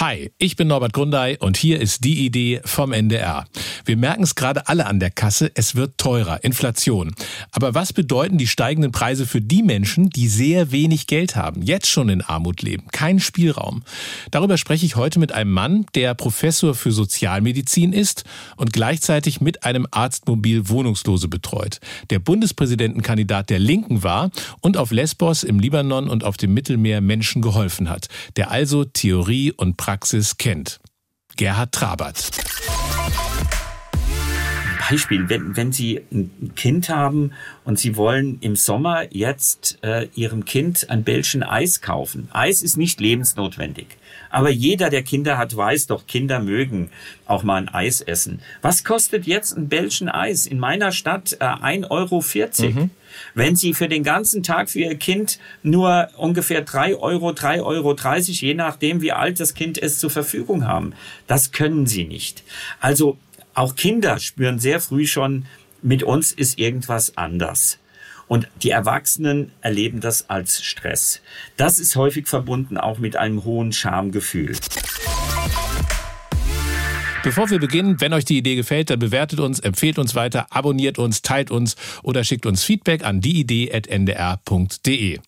Hi, ich bin Norbert Grundei und hier ist die Idee vom NDR. Wir merken es gerade alle an der Kasse, es wird teurer, Inflation. Aber was bedeuten die steigenden Preise für die Menschen, die sehr wenig Geld haben, jetzt schon in Armut leben, keinen Spielraum? Darüber spreche ich heute mit einem Mann, der Professor für Sozialmedizin ist und gleichzeitig mit einem Arztmobil Wohnungslose betreut, der Bundespräsidentenkandidat der Linken war und auf Lesbos im Libanon und auf dem Mittelmeer Menschen geholfen hat, der also Theorie und Praxis kennt. Gerhard Trabert. Beispiel, wenn, wenn Sie ein Kind haben und Sie wollen im Sommer jetzt äh, Ihrem Kind ein Bällchen Eis kaufen. Eis ist nicht lebensnotwendig. Aber jeder, der Kinder hat, weiß doch, Kinder mögen auch mal ein Eis essen. Was kostet jetzt ein Bällchen Eis? In meiner Stadt äh, 1,40 Euro. Mhm. Wenn Sie für den ganzen Tag für Ihr Kind nur ungefähr 3 Euro, 3,30 Euro, je nachdem, wie alt das Kind ist, zur Verfügung haben, das können Sie nicht. Also auch Kinder spüren sehr früh schon, mit uns ist irgendwas anders. Und die Erwachsenen erleben das als Stress. Das ist häufig verbunden auch mit einem hohen Schamgefühl. Bevor wir beginnen, wenn euch die Idee gefällt, dann bewertet uns, empfehlt uns weiter, abonniert uns, teilt uns oder schickt uns Feedback an dieidee.ndr.de.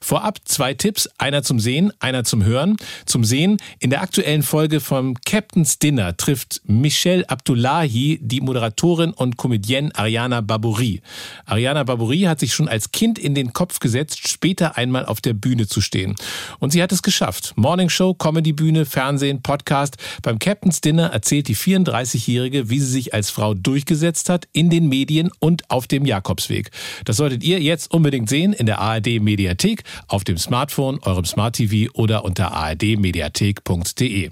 Vorab zwei Tipps, einer zum Sehen, einer zum Hören. Zum Sehen, in der aktuellen Folge vom Captain's Dinner trifft Michelle Abdullahi die Moderatorin und Comedienne Ariana Barbouri. Ariana Barbouri hat sich schon als Kind in den Kopf gesetzt, später einmal auf der Bühne zu stehen. Und sie hat es geschafft. Morning Show, Comedy-Bühne, Fernsehen, Podcast. Beim Captain's Dinner erzählt die 34-Jährige, wie sie sich als Frau durchgesetzt hat in den Medien und auf dem Jakobsweg. Das solltet ihr jetzt unbedingt sehen in der ARD Mediathek. Mediathek, auf dem Smartphone, eurem Smart TV oder unter ardmediathek.de.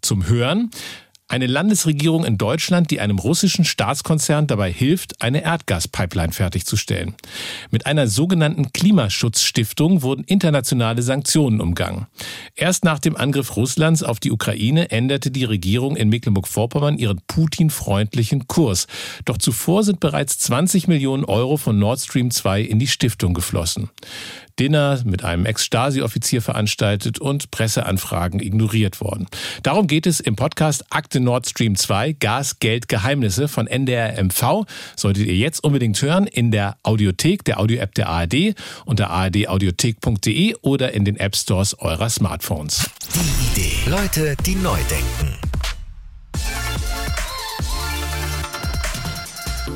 Zum Hören eine Landesregierung in Deutschland, die einem russischen Staatskonzern dabei hilft, eine Erdgaspipeline fertigzustellen. Mit einer sogenannten Klimaschutzstiftung wurden internationale Sanktionen umgangen. Erst nach dem Angriff Russlands auf die Ukraine änderte die Regierung in Mecklenburg-Vorpommern ihren Putin-freundlichen Kurs. Doch zuvor sind bereits 20 Millionen Euro von Nord Stream 2 in die Stiftung geflossen. Dinner mit einem Ex-Stasi-Offizier veranstaltet und Presseanfragen ignoriert worden. Darum geht es im Podcast Akte Nord Stream 2 Gas, Geld, Geheimnisse von NDR MV. Solltet ihr jetzt unbedingt hören in der Audiothek, der Audio-App der ARD unter ardaudiothek.de oder in den App Stores eurer Smartphones. Die Idee. Leute, die neu denken.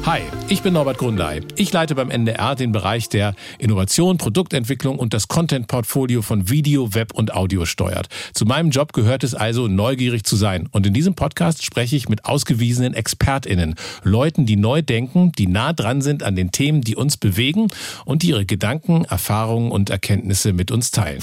Hi, ich bin Norbert Grundei. Ich leite beim NDR den Bereich der Innovation, Produktentwicklung und das Content-Portfolio von Video, Web und Audio steuert. Zu meinem Job gehört es also, neugierig zu sein. Und in diesem Podcast spreche ich mit ausgewiesenen ExpertInnen, Leuten, die neu denken, die nah dran sind an den Themen, die uns bewegen und die ihre Gedanken, Erfahrungen und Erkenntnisse mit uns teilen.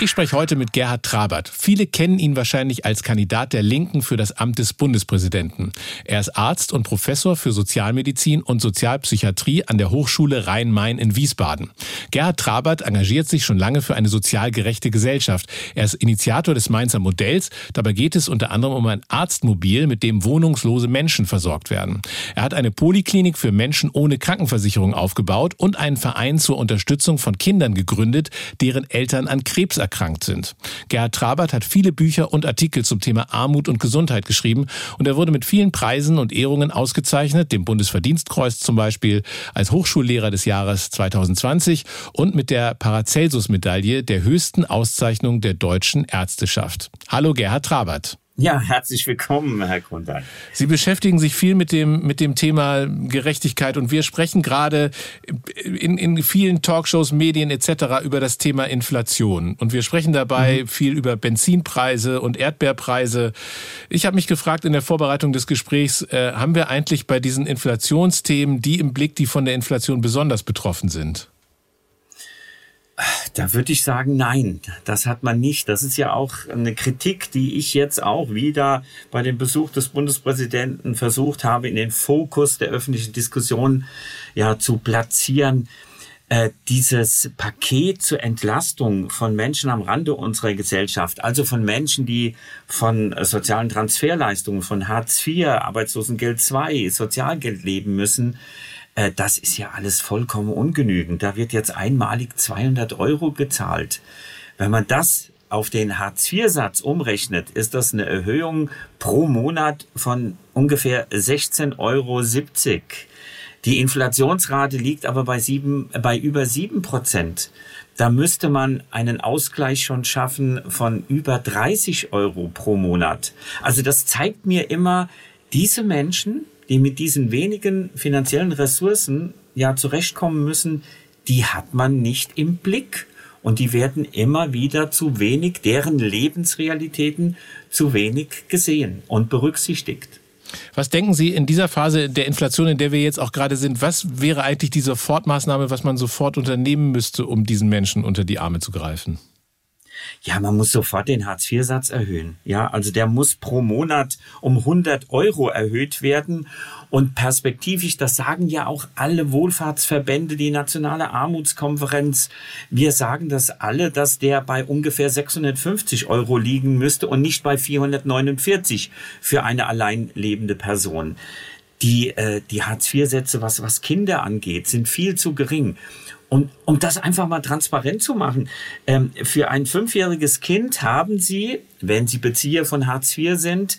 Ich spreche heute mit Gerhard Trabert. Viele kennen ihn wahrscheinlich als Kandidat der Linken für das Amt des Bundespräsidenten. Er ist Arzt und Professor für Sozialmedizin und Sozialpsychiatrie an der Hochschule Rhein-Main in Wiesbaden. Gerhard Trabert engagiert sich schon lange für eine sozial gerechte Gesellschaft. Er ist Initiator des Mainzer Modells. Dabei geht es unter anderem um ein Arztmobil, mit dem wohnungslose Menschen versorgt werden. Er hat eine Poliklinik für Menschen ohne Krankenversicherung aufgebaut und einen Verein zur Unterstützung von Kindern gegründet, deren Eltern an Krebs erkrankt sind. Gerhard Trabert hat viele Bücher und Artikel zum Thema Armut und Gesundheit geschrieben und er wurde mit vielen Preisen und Ehrungen ausgezeichnet, dem Bundesverdienstkreuz zum Beispiel, als Hochschullehrer des Jahres 2020 und mit der Paracelsus-Medaille der höchsten Auszeichnung der deutschen Ärzteschaft. Hallo Gerhard Trabert. Ja, herzlich willkommen, Herr Grundan. Sie beschäftigen sich viel mit dem, mit dem Thema Gerechtigkeit und wir sprechen gerade in, in vielen Talkshows, Medien etc. über das Thema Inflation. Und wir sprechen dabei mhm. viel über Benzinpreise und Erdbeerpreise. Ich habe mich gefragt in der Vorbereitung des Gesprächs, äh, haben wir eigentlich bei diesen Inflationsthemen die im Blick, die von der Inflation besonders betroffen sind? Da würde ich sagen, nein, das hat man nicht. Das ist ja auch eine Kritik, die ich jetzt auch wieder bei dem Besuch des Bundespräsidenten versucht habe, in den Fokus der öffentlichen Diskussion ja zu platzieren. Äh, dieses Paket zur Entlastung von Menschen am Rande unserer Gesellschaft, also von Menschen, die von sozialen Transferleistungen, von Hartz IV, Arbeitslosengeld II, Sozialgeld leben müssen, äh, das ist ja alles vollkommen ungenügend. Da wird jetzt einmalig 200 Euro gezahlt. Wenn man das auf den Hartz-IV-Satz umrechnet, ist das eine Erhöhung pro Monat von ungefähr 16,70 Euro. Die Inflationsrate liegt aber bei, sieben, bei über sieben Prozent. Da müsste man einen Ausgleich schon schaffen von über 30 Euro pro Monat. Also das zeigt mir immer, diese Menschen, die mit diesen wenigen finanziellen Ressourcen ja zurechtkommen müssen, die hat man nicht im Blick. Und die werden immer wieder zu wenig, deren Lebensrealitäten zu wenig gesehen und berücksichtigt. Was denken Sie in dieser Phase der Inflation, in der wir jetzt auch gerade sind, was wäre eigentlich die Sofortmaßnahme, was man sofort unternehmen müsste, um diesen Menschen unter die Arme zu greifen? Ja, man muss sofort den Hartz-IV-Satz erhöhen. Ja, also der muss pro Monat um 100 Euro erhöht werden. Und perspektivisch, das sagen ja auch alle Wohlfahrtsverbände, die Nationale Armutskonferenz. Wir sagen das alle, dass der bei ungefähr 650 Euro liegen müsste und nicht bei 449 für eine allein lebende Person. Die, äh, die Hartz-IV-Sätze, was, was Kinder angeht, sind viel zu gering. Und um das einfach mal transparent zu machen, ähm, für ein fünfjähriges Kind haben Sie, wenn Sie Bezieher von Hartz IV sind,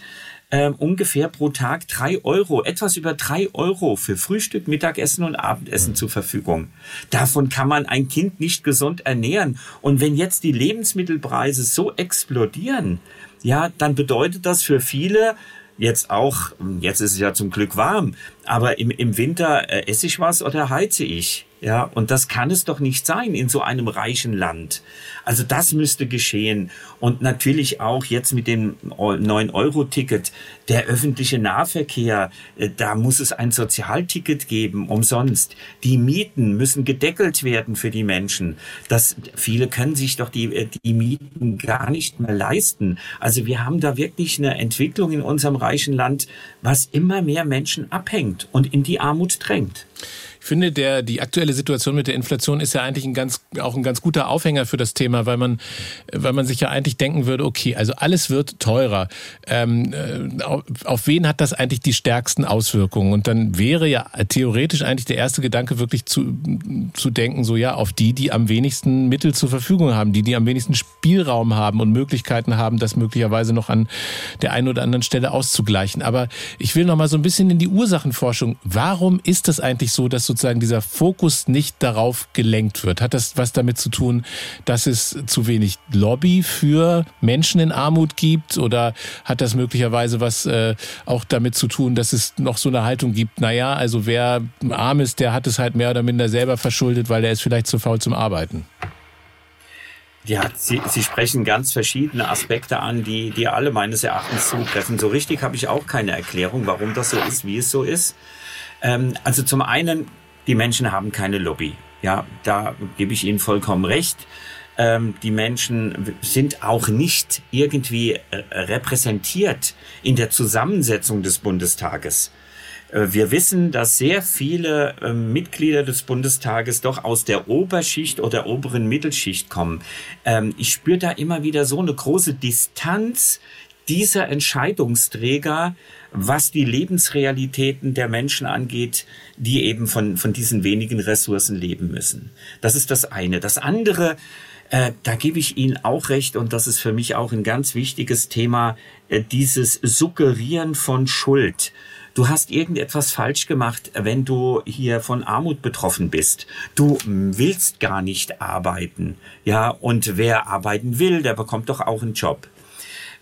ähm, ungefähr pro Tag drei Euro, etwas über drei Euro für Frühstück, Mittagessen und Abendessen mhm. zur Verfügung. Davon kann man ein Kind nicht gesund ernähren. Und wenn jetzt die Lebensmittelpreise so explodieren, ja, dann bedeutet das für viele, jetzt auch, jetzt ist es ja zum Glück warm, aber im, im Winter äh, esse ich was oder heize ich. Ja, und das kann es doch nicht sein in so einem reichen Land. Also das müsste geschehen. Und natürlich auch jetzt mit dem 9-Euro-Ticket, der öffentliche Nahverkehr, äh, da muss es ein Sozialticket geben, umsonst. Die Mieten müssen gedeckelt werden für die Menschen. Das, viele können sich doch die, äh, die Mieten gar nicht mehr leisten. Also wir haben da wirklich eine Entwicklung in unserem reichen Land, was immer mehr Menschen abhängt und in die Armut drängt. Ich finde, der, die aktuelle Situation mit der Inflation ist ja eigentlich ein ganz, auch ein ganz guter Aufhänger für das Thema, weil man, weil man sich ja eigentlich denken würde, okay, also alles wird teurer. Ähm, äh, auf, auf wen hat das eigentlich die stärksten Auswirkungen? Und dann wäre ja theoretisch eigentlich der erste Gedanke wirklich zu, zu denken, so ja, auf die, die am wenigsten Mittel zur Verfügung haben, die, die am wenigsten Spielraum haben und Möglichkeiten haben, das möglicherweise noch an der einen oder anderen Stelle auszugleichen. Aber ich will noch mal so ein bisschen in die Ursachenforschung. Warum ist das eigentlich so, dass so sozusagen dieser Fokus nicht darauf gelenkt wird? Hat das was damit zu tun, dass es zu wenig Lobby für Menschen in Armut gibt? Oder hat das möglicherweise was äh, auch damit zu tun, dass es noch so eine Haltung gibt, naja, also wer arm ist, der hat es halt mehr oder minder selber verschuldet, weil er ist vielleicht zu faul zum Arbeiten? Ja, Sie, Sie sprechen ganz verschiedene Aspekte an, die, die alle meines Erachtens zutreffen. So richtig habe ich auch keine Erklärung, warum das so ist, wie es so ist. Ähm, also zum einen die Menschen haben keine Lobby. Ja, da gebe ich Ihnen vollkommen recht. Ähm, die Menschen sind auch nicht irgendwie äh, repräsentiert in der Zusammensetzung des Bundestages. Äh, wir wissen, dass sehr viele äh, Mitglieder des Bundestages doch aus der Oberschicht oder oberen Mittelschicht kommen. Ähm, ich spüre da immer wieder so eine große Distanz dieser Entscheidungsträger was die Lebensrealitäten der Menschen angeht, die eben von, von diesen wenigen Ressourcen leben müssen. Das ist das eine. Das andere, äh, da gebe ich Ihnen auch recht, und das ist für mich auch ein ganz wichtiges Thema, äh, dieses Suggerieren von Schuld. Du hast irgendetwas falsch gemacht, wenn du hier von Armut betroffen bist. Du willst gar nicht arbeiten. Ja, und wer arbeiten will, der bekommt doch auch einen Job.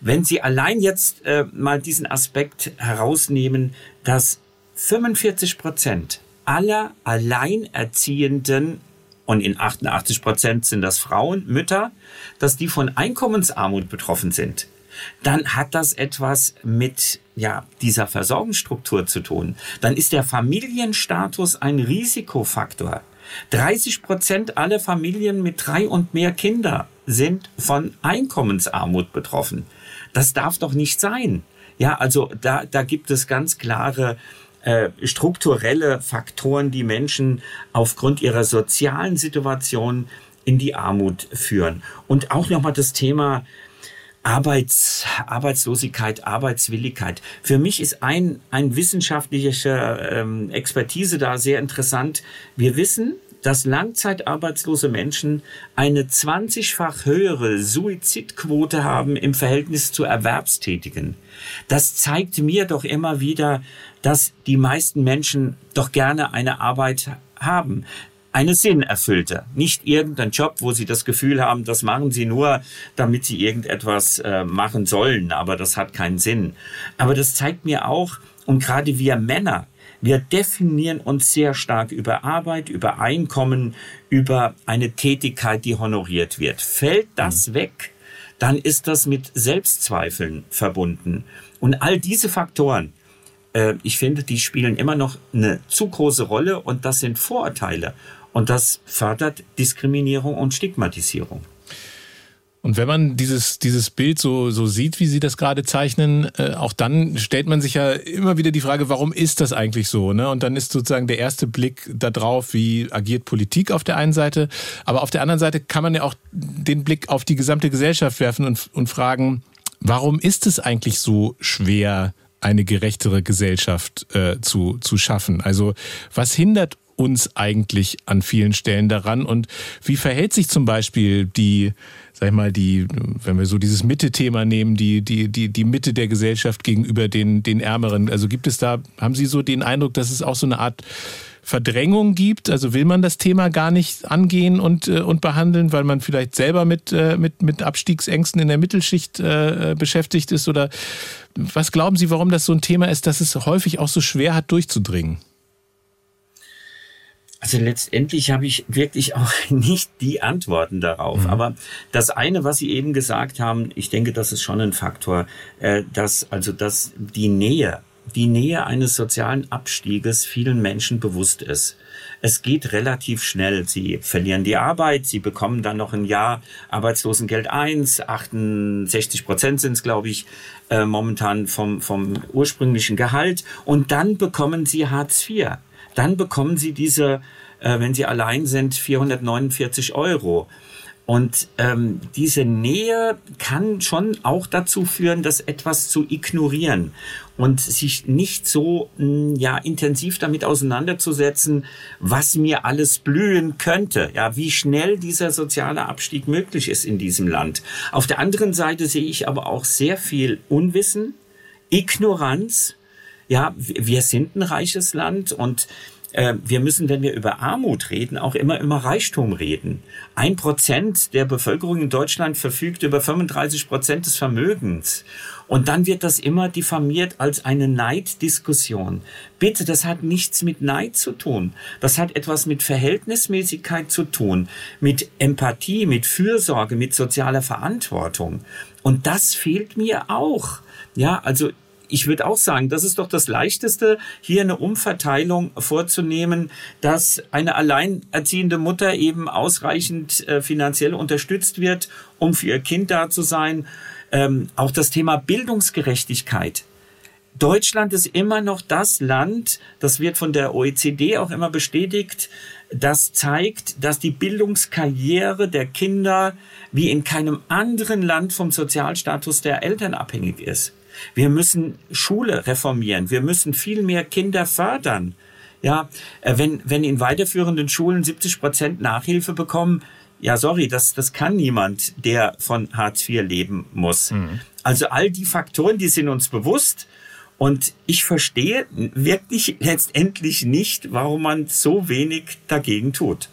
Wenn Sie allein jetzt äh, mal diesen Aspekt herausnehmen, dass 45 Prozent aller Alleinerziehenden und in 88 Prozent sind das Frauen, Mütter, dass die von Einkommensarmut betroffen sind, dann hat das etwas mit ja, dieser Versorgungsstruktur zu tun. Dann ist der Familienstatus ein Risikofaktor. 30 Prozent aller Familien mit drei und mehr Kinder sind von Einkommensarmut betroffen. Das darf doch nicht sein. Ja, also da, da gibt es ganz klare äh, strukturelle Faktoren, die Menschen aufgrund ihrer sozialen Situation in die Armut führen. Und auch nochmal das Thema Arbeits, Arbeitslosigkeit, Arbeitswilligkeit. Für mich ist ein, ein wissenschaftlicher ähm, Expertise da sehr interessant. Wir wissen, dass langzeitarbeitslose Menschen eine 20-fach höhere Suizidquote haben im Verhältnis zu Erwerbstätigen. Das zeigt mir doch immer wieder, dass die meisten Menschen doch gerne eine Arbeit haben eine sinnerfüllte, nicht irgendein Job, wo sie das Gefühl haben, das machen sie nur, damit sie irgendetwas äh, machen sollen, aber das hat keinen Sinn. Aber das zeigt mir auch, und gerade wir Männer, wir definieren uns sehr stark über Arbeit, über Einkommen, über eine Tätigkeit, die honoriert wird. Fällt das mhm. weg, dann ist das mit Selbstzweifeln verbunden. Und all diese Faktoren, äh, ich finde, die spielen immer noch eine zu große Rolle und das sind Vorurteile. Und das fördert Diskriminierung und Stigmatisierung. Und wenn man dieses, dieses Bild so, so sieht, wie Sie das gerade zeichnen, äh, auch dann stellt man sich ja immer wieder die Frage, warum ist das eigentlich so? Ne? Und dann ist sozusagen der erste Blick darauf, wie agiert Politik auf der einen Seite. Aber auf der anderen Seite kann man ja auch den Blick auf die gesamte Gesellschaft werfen und, und fragen, warum ist es eigentlich so schwer, eine gerechtere Gesellschaft äh, zu, zu schaffen? Also was hindert uns eigentlich an vielen Stellen daran? Und wie verhält sich zum Beispiel die, sag ich mal, die, wenn wir so dieses Mitte-Thema nehmen, die, die, die, die Mitte der Gesellschaft gegenüber den, den Ärmeren? Also gibt es da, haben Sie so den Eindruck, dass es auch so eine Art Verdrängung gibt? Also will man das Thema gar nicht angehen und, äh, und behandeln, weil man vielleicht selber mit, äh, mit, mit Abstiegsängsten in der Mittelschicht äh, beschäftigt ist? Oder was glauben Sie, warum das so ein Thema ist, dass es häufig auch so schwer hat, durchzudringen? Also letztendlich habe ich wirklich auch nicht die Antworten darauf. Mhm. Aber das eine, was Sie eben gesagt haben, ich denke, das ist schon ein Faktor, äh, dass also dass die Nähe, die Nähe eines sozialen Abstieges vielen Menschen bewusst ist. Es geht relativ schnell. Sie verlieren die Arbeit, sie bekommen dann noch ein Jahr Arbeitslosengeld 1, 68 Prozent sind es, glaube ich, äh, momentan vom, vom ursprünglichen Gehalt. Und dann bekommen sie Hartz IV dann bekommen Sie diese, äh, wenn Sie allein sind, 449 Euro. Und ähm, diese Nähe kann schon auch dazu führen, das etwas zu ignorieren und sich nicht so mh, hm, ja intensiv damit auseinanderzusetzen, was mir alles blühen könnte, ja, wie schnell dieser soziale Abstieg möglich ist in diesem Land. Auf der anderen Seite sehe ich aber auch sehr viel Unwissen, Ignoranz, ja, wir sind ein reiches Land und äh, wir müssen, wenn wir über Armut reden, auch immer über Reichtum reden. Ein Prozent der Bevölkerung in Deutschland verfügt über 35 Prozent des Vermögens. Und dann wird das immer diffamiert als eine Neiddiskussion. Bitte, das hat nichts mit Neid zu tun. Das hat etwas mit Verhältnismäßigkeit zu tun, mit Empathie, mit Fürsorge, mit sozialer Verantwortung. Und das fehlt mir auch. Ja, also ich würde auch sagen, das ist doch das Leichteste, hier eine Umverteilung vorzunehmen, dass eine alleinerziehende Mutter eben ausreichend äh, finanziell unterstützt wird, um für ihr Kind da zu sein. Ähm, auch das Thema Bildungsgerechtigkeit. Deutschland ist immer noch das Land, das wird von der OECD auch immer bestätigt, das zeigt, dass die Bildungskarriere der Kinder wie in keinem anderen Land vom Sozialstatus der Eltern abhängig ist. Wir müssen Schule reformieren. Wir müssen viel mehr Kinder fördern. Ja, äh, wenn, wenn in weiterführenden Schulen 70 Prozent Nachhilfe bekommen, ja, sorry, das, das kann niemand, der von Hartz IV leben muss. Mhm. Also all die Faktoren, die sind uns bewusst. Und ich verstehe wirklich letztendlich nicht, warum man so wenig dagegen tut.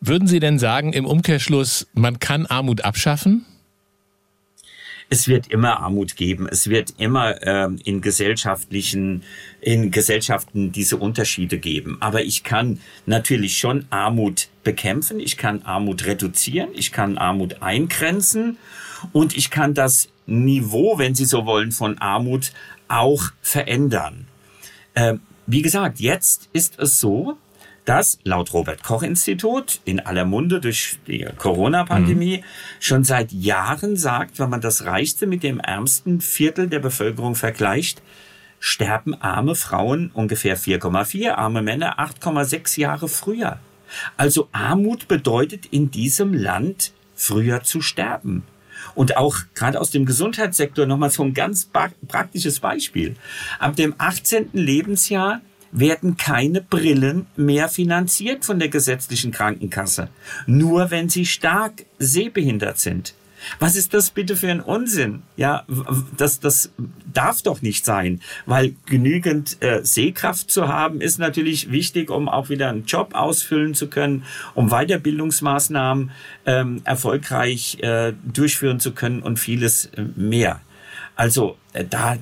Würden Sie denn sagen, im Umkehrschluss, man kann Armut abschaffen? Es wird immer Armut geben. Es wird immer ähm, in gesellschaftlichen, in Gesellschaften diese Unterschiede geben. Aber ich kann natürlich schon Armut bekämpfen. Ich kann Armut reduzieren. Ich kann Armut eingrenzen. Und ich kann das Niveau, wenn Sie so wollen, von Armut auch verändern. Ähm, wie gesagt, jetzt ist es so, das laut Robert Koch Institut in aller Munde durch die Corona-Pandemie mhm. schon seit Jahren sagt, wenn man das reichste mit dem ärmsten Viertel der Bevölkerung vergleicht, sterben arme Frauen ungefähr 4,4, arme Männer 8,6 Jahre früher. Also Armut bedeutet in diesem Land früher zu sterben. Und auch gerade aus dem Gesundheitssektor nochmal so ein ganz praktisches Beispiel. Ab dem 18. Lebensjahr werden keine Brillen mehr finanziert von der gesetzlichen Krankenkasse. Nur wenn sie stark sehbehindert sind. Was ist das bitte für ein Unsinn? Ja, das, das darf doch nicht sein, weil genügend äh, Sehkraft zu haben ist natürlich wichtig, um auch wieder einen Job ausfüllen zu können, um Weiterbildungsmaßnahmen ähm, erfolgreich äh, durchführen zu können und vieles äh, mehr. Also äh, da,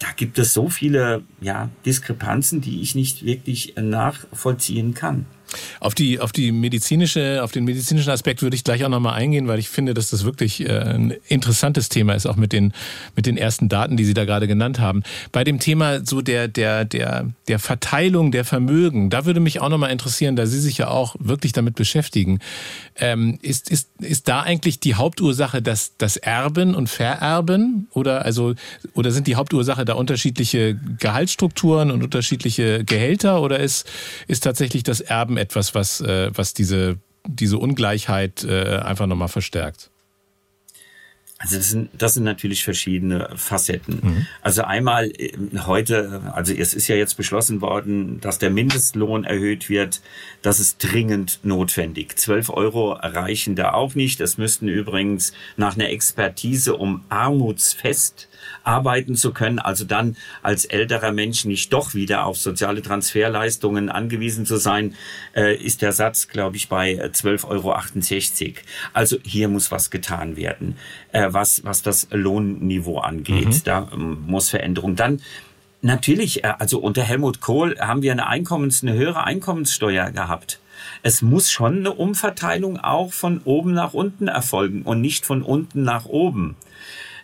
da gibt es so viele ja, Diskrepanzen, die ich nicht wirklich nachvollziehen kann. Auf die, auf die medizinische, auf den medizinischen Aspekt würde ich gleich auch nochmal eingehen, weil ich finde, dass das wirklich äh, ein interessantes Thema ist, auch mit den, mit den ersten Daten, die Sie da gerade genannt haben. Bei dem Thema so der, der, der, der Verteilung der Vermögen, da würde mich auch nochmal interessieren, da Sie sich ja auch wirklich damit beschäftigen. Ähm, ist, ist, ist da eigentlich die Hauptursache das, das Erben und Vererben? Oder also, oder sind die Hauptursache da unterschiedliche Gehaltsstrukturen und unterschiedliche Gehälter? Oder ist, ist tatsächlich das Erben etwas, was, äh, was diese, diese Ungleichheit äh, einfach nochmal verstärkt? Also das sind, das sind natürlich verschiedene Facetten. Mhm. Also einmal äh, heute, also es ist ja jetzt beschlossen worden, dass der Mindestlohn erhöht wird. Das ist dringend notwendig. 12 Euro reichen da auch nicht. Das müssten übrigens nach einer Expertise um armutsfest arbeiten zu können, also dann als älterer Mensch nicht doch wieder auf soziale Transferleistungen angewiesen zu sein, äh, ist der Satz, glaube ich, bei 12,68 Euro. Also hier muss was getan werden, äh, was, was das Lohnniveau angeht. Mhm. Da ähm, muss Veränderung. Dann Natürlich, äh, also unter Helmut Kohl haben wir eine Einkommens, eine höhere Einkommenssteuer gehabt. Es muss schon eine Umverteilung auch von oben nach unten erfolgen und nicht von unten nach oben.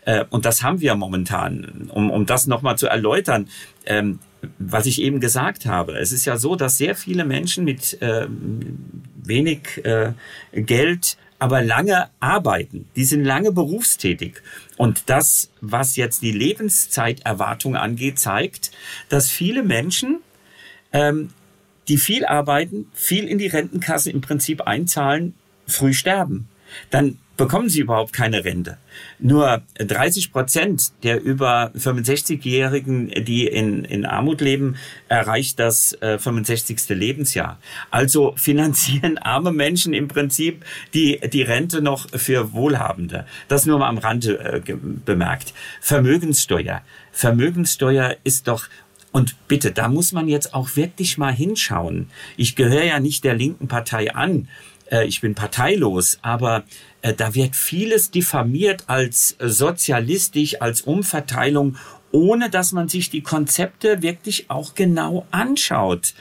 Äh, und das haben wir momentan. Um, um das nochmal zu erläutern, ähm, was ich eben gesagt habe. Es ist ja so, dass sehr viele Menschen mit äh, wenig äh, Geld aber lange arbeiten. Die sind lange berufstätig. Und das, was jetzt die Lebenszeiterwartung angeht, zeigt, dass viele Menschen, ähm, die viel arbeiten, viel in die Rentenkasse im Prinzip einzahlen, früh sterben. Dann bekommen sie überhaupt keine Rente. Nur 30 Prozent der über 65-Jährigen, die in, in Armut leben, erreicht das äh, 65. Lebensjahr. Also finanzieren arme Menschen im Prinzip die, die Rente noch für Wohlhabende. Das nur mal am Rande äh, bemerkt. Vermögenssteuer. Vermögenssteuer ist doch und bitte, da muss man jetzt auch wirklich mal hinschauen. Ich gehöre ja nicht der linken Partei an. Äh, ich bin parteilos, aber da wird vieles diffamiert als sozialistisch, als Umverteilung, ohne dass man sich die Konzepte wirklich auch genau anschaut.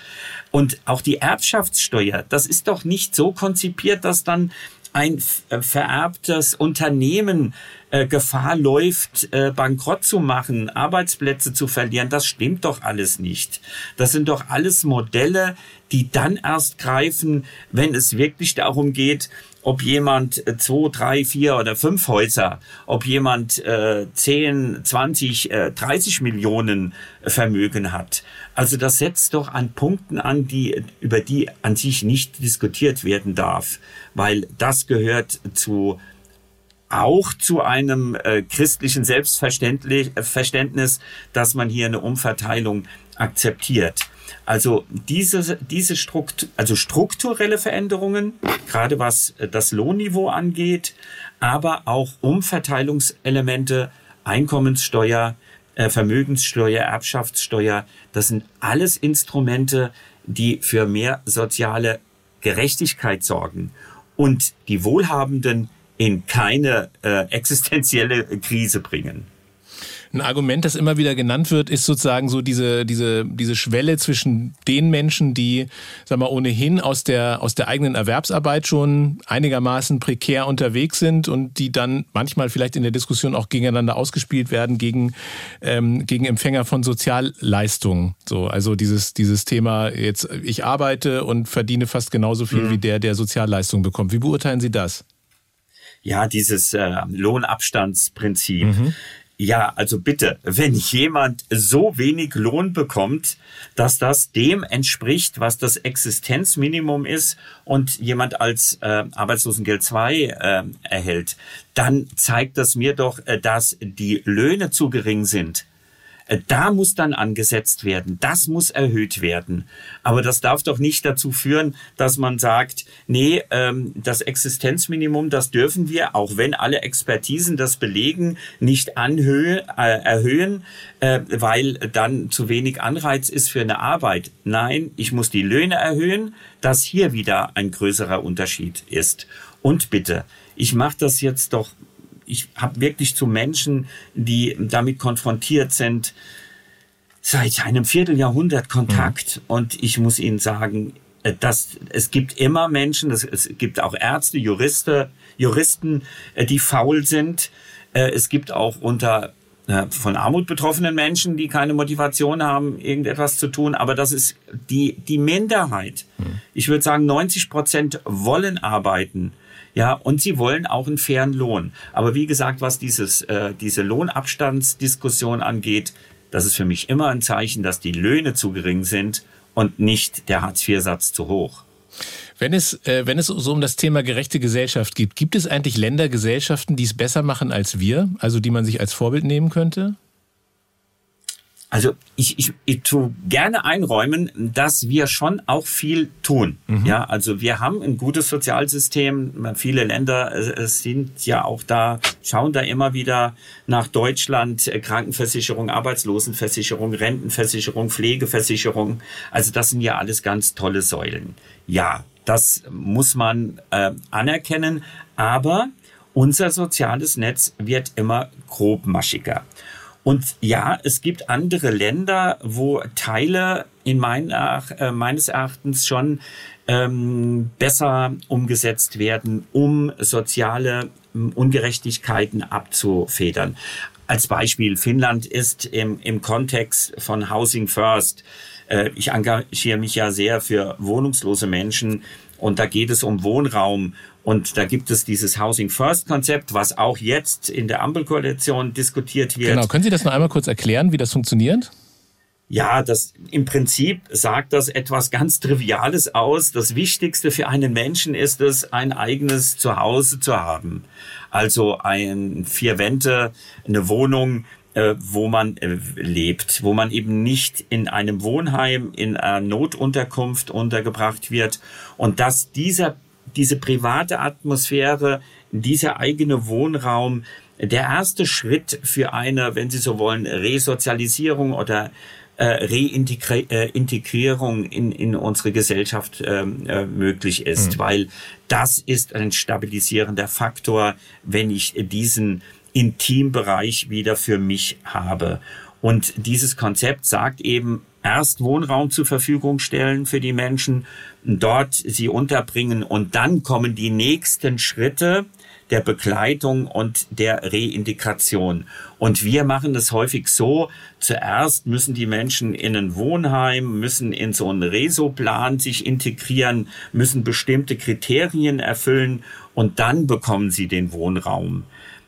Und auch die Erbschaftssteuer, das ist doch nicht so konzipiert, dass dann ein äh, vererbtes Unternehmen äh, Gefahr läuft, äh, bankrott zu machen, Arbeitsplätze zu verlieren. Das stimmt doch alles nicht. Das sind doch alles Modelle, die dann erst greifen, wenn es wirklich darum geht, ob jemand äh, zwei, drei, vier oder fünf Häuser, ob jemand äh, 10, 20, äh, 30 Millionen Vermögen hat. Also das setzt doch an Punkten an, die, über die an sich nicht diskutiert werden darf, weil das gehört zu auch zu einem äh, christlichen Selbstverständnis, dass man hier eine Umverteilung akzeptiert. Also diese, diese Struktur, also strukturelle Veränderungen, gerade was äh, das Lohnniveau angeht, aber auch Umverteilungselemente, Einkommenssteuer, äh, Vermögenssteuer, Erbschaftssteuer, das sind alles Instrumente, die für mehr soziale Gerechtigkeit sorgen und die Wohlhabenden in keine äh, existenzielle Krise bringen. Ein Argument, das immer wieder genannt wird, ist sozusagen so diese, diese, diese Schwelle zwischen den Menschen, die, sag mal, ohnehin aus der, aus der eigenen Erwerbsarbeit schon einigermaßen prekär unterwegs sind und die dann manchmal vielleicht in der Diskussion auch gegeneinander ausgespielt werden gegen, ähm, gegen Empfänger von Sozialleistungen. So, also dieses, dieses Thema jetzt, ich arbeite und verdiene fast genauso viel mhm. wie der, der Sozialleistungen bekommt. Wie beurteilen Sie das? Ja, dieses äh, Lohnabstandsprinzip. Mhm. Ja, also bitte, wenn jemand so wenig Lohn bekommt, dass das dem entspricht, was das Existenzminimum ist und jemand als äh, Arbeitslosengeld 2 äh, erhält, dann zeigt das mir doch, äh, dass die Löhne zu gering sind. Äh, da muss dann angesetzt werden. Das muss erhöht werden. Aber das darf doch nicht dazu führen, dass man sagt, nee, ähm, das Existenzminimum, das dürfen wir, auch wenn alle Expertisen das belegen, nicht äh, erhöhen, äh, weil dann zu wenig Anreiz ist für eine Arbeit. Nein, ich muss die Löhne erhöhen, dass hier wieder ein größerer Unterschied ist. Und bitte, ich mache das jetzt doch ich habe wirklich zu Menschen, die damit konfrontiert sind, seit einem Vierteljahrhundert Kontakt. Mhm. Und ich muss Ihnen sagen, äh, dass es gibt immer Menschen, es gibt auch Ärzte, Juristen, Juristen, äh, die faul sind. Äh, es gibt auch unter von Armut betroffenen Menschen, die keine Motivation haben, irgendetwas zu tun. Aber das ist die, die Minderheit. Mhm. Ich würde sagen, 90 Prozent wollen arbeiten. Ja, und sie wollen auch einen fairen Lohn. Aber wie gesagt, was dieses, äh, diese Lohnabstandsdiskussion angeht, das ist für mich immer ein Zeichen, dass die Löhne zu gering sind und nicht der Hartz-IV-Satz zu hoch. Wenn es, äh, wenn es so um das Thema gerechte Gesellschaft geht, gibt es eigentlich Länder, Gesellschaften, die es besser machen als wir, also die man sich als Vorbild nehmen könnte? Also ich, ich, ich tu gerne einräumen, dass wir schon auch viel tun. Mhm. Ja, also wir haben ein gutes Sozialsystem. Viele Länder äh, sind ja auch da, schauen da immer wieder nach Deutschland. Äh, Krankenversicherung, Arbeitslosenversicherung, Rentenversicherung, Pflegeversicherung. Also das sind ja alles ganz tolle Säulen. Ja, das muss man äh, anerkennen. Aber unser soziales Netz wird immer grobmaschiger. Und ja, es gibt andere Länder, wo Teile in mein, äh, meines Erachtens schon ähm, besser umgesetzt werden, um soziale ähm, Ungerechtigkeiten abzufedern. Als Beispiel, Finnland ist im, im Kontext von Housing First. Äh, ich engagiere mich ja sehr für wohnungslose Menschen und da geht es um Wohnraum und da gibt es dieses Housing First Konzept, was auch jetzt in der Ampelkoalition diskutiert wird. Genau, können Sie das noch einmal kurz erklären, wie das funktioniert? Ja, das im Prinzip sagt das etwas ganz Triviales aus. Das Wichtigste für einen Menschen ist es, ein eigenes Zuhause zu haben. Also ein vier Wände, eine Wohnung, äh, wo man äh, lebt, wo man eben nicht in einem Wohnheim, in einer Notunterkunft untergebracht wird und dass dieser diese private Atmosphäre, dieser eigene Wohnraum, der erste Schritt für eine, wenn Sie so wollen, Resozialisierung oder äh, Reintegrierung in, in unsere Gesellschaft ähm, äh, möglich ist, mhm. weil das ist ein stabilisierender Faktor, wenn ich diesen Intimbereich wieder für mich habe. Und dieses Konzept sagt eben, erst Wohnraum zur Verfügung stellen für die Menschen, dort sie unterbringen und dann kommen die nächsten Schritte der Begleitung und der Reintegration. Und wir machen das häufig so, zuerst müssen die Menschen in ein Wohnheim, müssen in so einen Resoplan sich integrieren, müssen bestimmte Kriterien erfüllen und dann bekommen sie den Wohnraum.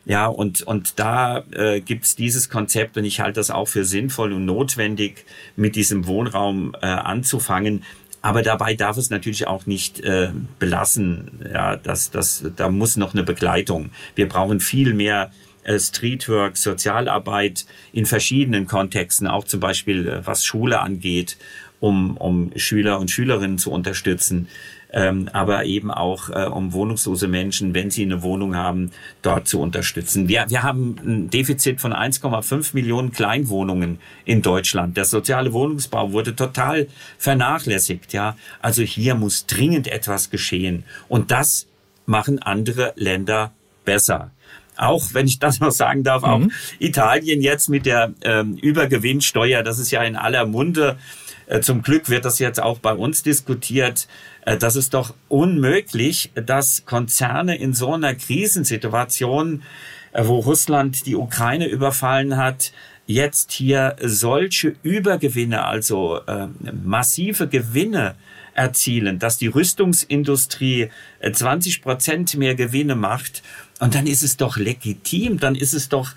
Ja, und, und da äh, gibt dieses Konzept und ich halte das auch für sinnvoll und notwendig, mit diesem Wohnraum äh, anzufangen. Aber dabei darf es natürlich auch nicht äh, belassen. Ja, das, das, da muss noch eine Begleitung. Wir brauchen viel mehr äh, Streetwork, Sozialarbeit in verschiedenen Kontexten, auch zum Beispiel äh, was Schule angeht, um, um Schüler und Schülerinnen zu unterstützen ähm, aber eben auch äh, um wohnungslose Menschen, wenn sie eine Wohnung haben, dort zu unterstützen. Wir, wir haben ein Defizit von 1,5 Millionen Kleinwohnungen in Deutschland. Der soziale Wohnungsbau wurde total vernachlässigt. Ja, also hier muss dringend etwas geschehen und das machen andere Länder besser auch, wenn ich das noch sagen darf, mhm. auch Italien jetzt mit der ähm, Übergewinnsteuer, das ist ja in aller Munde. Äh, zum Glück wird das jetzt auch bei uns diskutiert. Äh, das ist doch unmöglich, dass Konzerne in so einer Krisensituation, äh, wo Russland die Ukraine überfallen hat, jetzt hier solche Übergewinne, also massive Gewinne erzielen, dass die Rüstungsindustrie 20 Prozent mehr Gewinne macht. Und dann ist es doch legitim, dann ist es doch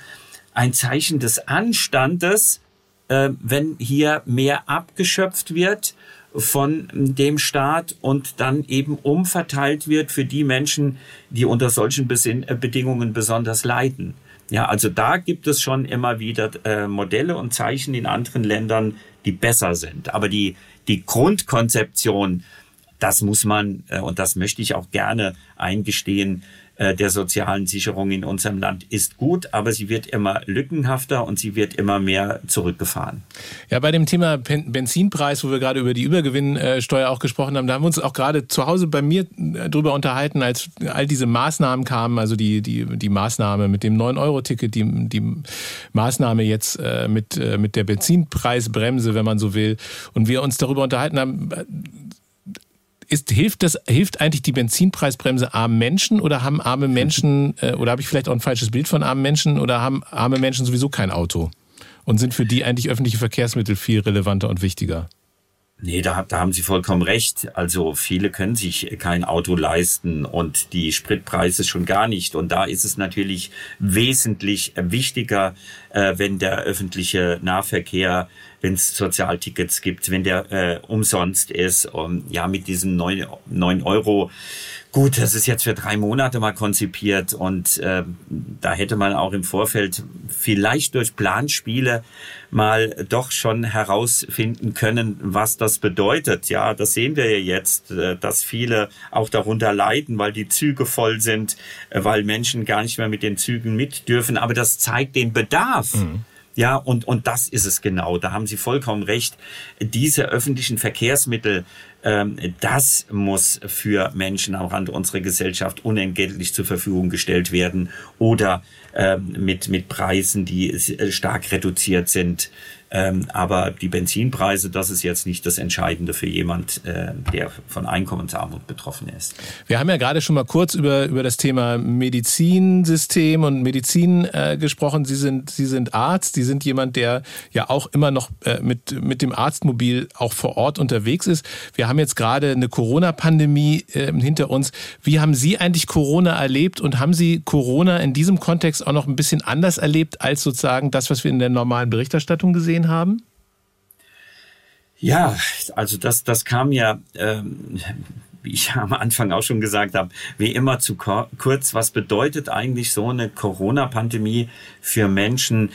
ein Zeichen des Anstandes, wenn hier mehr abgeschöpft wird von dem Staat und dann eben umverteilt wird für die Menschen, die unter solchen Bedingungen besonders leiden. Ja, also da gibt es schon immer wieder äh, Modelle und Zeichen in anderen Ländern, die besser sind. Aber die, die Grundkonzeption, das muss man, äh, und das möchte ich auch gerne eingestehen, äh, der sozialen Sicherung in unserem Land ist gut, aber sie wird immer lückenhafter und sie wird immer mehr zurückgefahren. Ja, bei dem Thema Benzinpreis, wo wir gerade über die Übergewinnsteuer auch gesprochen haben, da haben wir uns auch gerade zu Hause bei mir äh, drüber unterhalten, als all diese Maßnahmen kamen, also die, die, die Maßnahme mit dem 9-Euro-Ticket, die, die Maßnahme jetzt äh, mit, mit der Benzinpreisbremse, wenn man so will, und wir uns darüber unterhalten haben, ist, hilft das, hilft eigentlich die Benzinpreisbremse armen Menschen oder haben arme Menschen, äh, oder habe ich vielleicht auch ein falsches Bild von armen Menschen oder haben arme Menschen sowieso kein Auto? Und sind für die eigentlich öffentliche Verkehrsmittel viel relevanter und wichtiger? Nee, da, da haben Sie vollkommen recht. Also viele können sich kein Auto leisten und die Spritpreise schon gar nicht. Und da ist es natürlich wesentlich wichtiger, äh, wenn der öffentliche Nahverkehr, wenn es Sozialtickets gibt, wenn der äh, umsonst ist. Und ja, mit diesen neun neun Euro Gut, das ist jetzt für drei Monate mal konzipiert und äh, da hätte man auch im Vorfeld vielleicht durch Planspiele mal doch schon herausfinden können, was das bedeutet. Ja, das sehen wir ja jetzt, äh, dass viele auch darunter leiden, weil die Züge voll sind, äh, weil Menschen gar nicht mehr mit den Zügen mit dürfen. Aber das zeigt den Bedarf. Mhm. Ja, und, und das ist es genau. Da haben Sie vollkommen recht. Diese öffentlichen Verkehrsmittel, das muss für Menschen am Rand unserer Gesellschaft unentgeltlich zur Verfügung gestellt werden oder ähm, mit, mit Preisen, die äh, stark reduziert sind. Ähm, aber die Benzinpreise, das ist jetzt nicht das Entscheidende für jemand, äh, der von Einkommensarmut betroffen ist. Wir haben ja gerade schon mal kurz über, über das Thema Medizinsystem und Medizin äh, gesprochen. Sie sind, Sie sind Arzt. Sie sind jemand, der ja auch immer noch äh, mit, mit dem Arztmobil auch vor Ort unterwegs ist. Wir haben jetzt gerade eine Corona-Pandemie äh, hinter uns. Wie haben Sie eigentlich Corona erlebt und haben Sie Corona in diesem Kontext auch noch ein bisschen anders erlebt als sozusagen das, was wir in der normalen Berichterstattung gesehen gesehen haben? Ja, also das, das kam ja, ähm, wie ich am Anfang auch schon gesagt habe, wie immer zu kurz. Was bedeutet eigentlich so eine Corona-Pandemie für Menschen,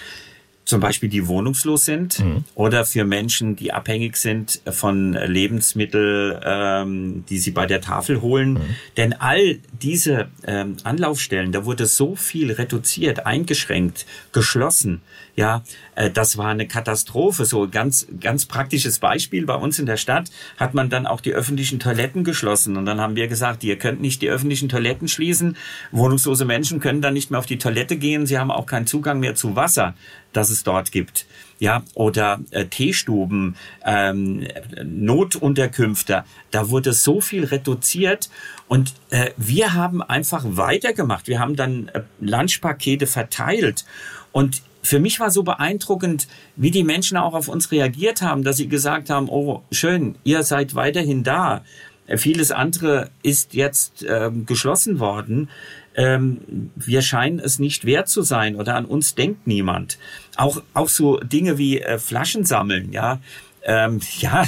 zum Beispiel die wohnungslos sind mhm. oder für Menschen, die abhängig sind von Lebensmitteln, ähm, die sie bei der Tafel holen. Mhm. Denn all diese ähm, Anlaufstellen, da wurde so viel reduziert, eingeschränkt, geschlossen. Ja, äh, das war eine Katastrophe. So ganz, ganz praktisches Beispiel. Bei uns in der Stadt hat man dann auch die öffentlichen Toiletten geschlossen. Und dann haben wir gesagt, ihr könnt nicht die öffentlichen Toiletten schließen. Wohnungslose Menschen können dann nicht mehr auf die Toilette gehen. Sie haben auch keinen Zugang mehr zu Wasser das es dort gibt. Ja, oder äh, Teestuben, ähm, Notunterkünfte, da wurde so viel reduziert und äh, wir haben einfach weitergemacht. Wir haben dann äh, Lunchpakete verteilt und für mich war so beeindruckend, wie die Menschen auch auf uns reagiert haben, dass sie gesagt haben, oh, schön, ihr seid weiterhin da. Vieles andere ist jetzt ähm, geschlossen worden ähm, wir scheinen es nicht wert zu sein oder an uns denkt niemand. Auch, auch so Dinge wie äh, Flaschen sammeln, ja. Ähm, ja,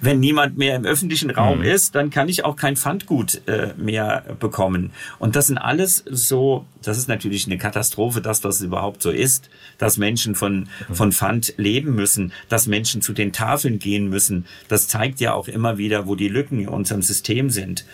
wenn niemand mehr im öffentlichen Raum mhm. ist, dann kann ich auch kein Pfandgut äh, mehr bekommen. Und das sind alles so, das ist natürlich eine Katastrophe, dass das überhaupt so ist, dass Menschen von, mhm. von Pfand leben müssen, dass Menschen zu den Tafeln gehen müssen. Das zeigt ja auch immer wieder, wo die Lücken in unserem System sind.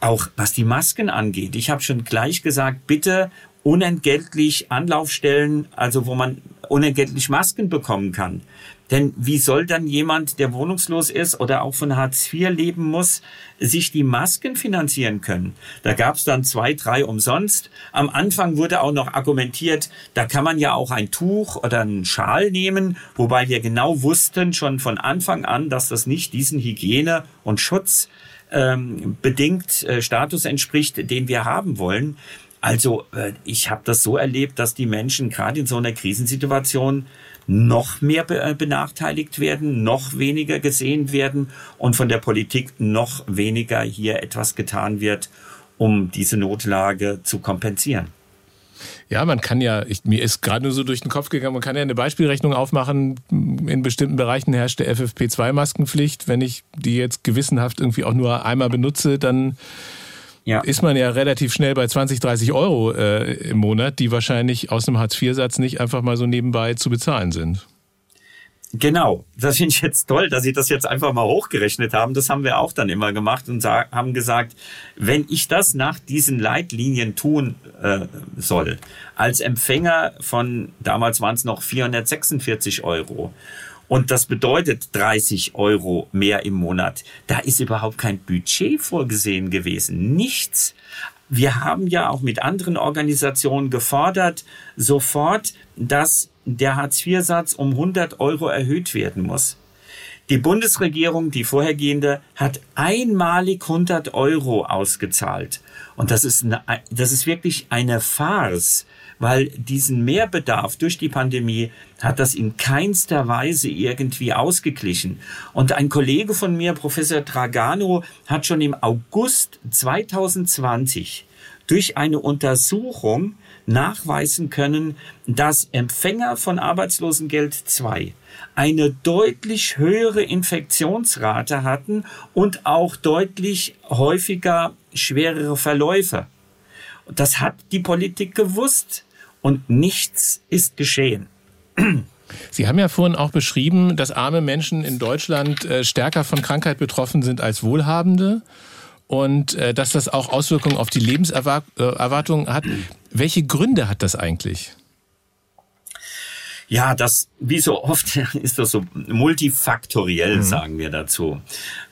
Auch was die Masken angeht. Ich habe schon gleich gesagt, bitte unentgeltlich Anlaufstellen, also wo man unentgeltlich Masken bekommen kann. Denn wie soll dann jemand, der wohnungslos ist oder auch von Hartz IV leben muss, sich die Masken finanzieren können? Da gab es dann zwei, drei umsonst. Am Anfang wurde auch noch argumentiert, da kann man ja auch ein Tuch oder einen Schal nehmen, wobei wir genau wussten schon von Anfang an, dass das nicht diesen Hygiene- und Schutz ähm, äh, Status entspricht, den wir haben wollen. Also äh, ich habe das so erlebt, dass die Menschen gerade in so einer Krisensituation noch mehr äh, benachteiligt werden, noch weniger gesehen werden und von der Politik noch weniger hier etwas getan wird, um diese Notlage zu kompensieren. Ja, man kann ja, ich, mir ist gerade nur so durch den Kopf gegangen, man kann ja eine Beispielrechnung aufmachen. In bestimmten Bereichen herrscht der FFP2-Maskenpflicht. Wenn ich die jetzt gewissenhaft irgendwie auch nur einmal benutze, dann ja. ist man ja relativ schnell bei 20, 30 Euro äh, im Monat, die wahrscheinlich aus einem Hartz-IV-Satz nicht einfach mal so nebenbei zu bezahlen sind. Genau, das finde ich jetzt toll, dass Sie das jetzt einfach mal hochgerechnet haben. Das haben wir auch dann immer gemacht und haben gesagt, wenn ich das nach diesen Leitlinien tun äh, soll, als Empfänger von, damals waren es noch 446 Euro, und das bedeutet 30 Euro mehr im Monat. Da ist überhaupt kein Budget vorgesehen gewesen. Nichts. Wir haben ja auch mit anderen Organisationen gefordert, sofort, dass der Hartz-IV-Satz um 100 Euro erhöht werden muss. Die Bundesregierung, die vorhergehende, hat einmalig 100 Euro ausgezahlt. Und das ist, eine, das ist wirklich eine Farce, weil diesen Mehrbedarf durch die Pandemie hat das in keinster Weise irgendwie ausgeglichen. Und ein Kollege von mir, Professor Dragano, hat schon im August 2020 durch eine Untersuchung nachweisen können, dass Empfänger von Arbeitslosengeld 2 eine deutlich höhere Infektionsrate hatten und auch deutlich häufiger schwerere Verläufe. Das hat die Politik gewusst und nichts ist geschehen. Sie haben ja vorhin auch beschrieben, dass arme Menschen in Deutschland äh, stärker von Krankheit betroffen sind als Wohlhabende und äh, dass das auch Auswirkungen auf die Lebenserwartung hat. Welche Gründe hat das eigentlich? Ja, das, wie so oft ist das so multifaktoriell, mhm. sagen wir dazu.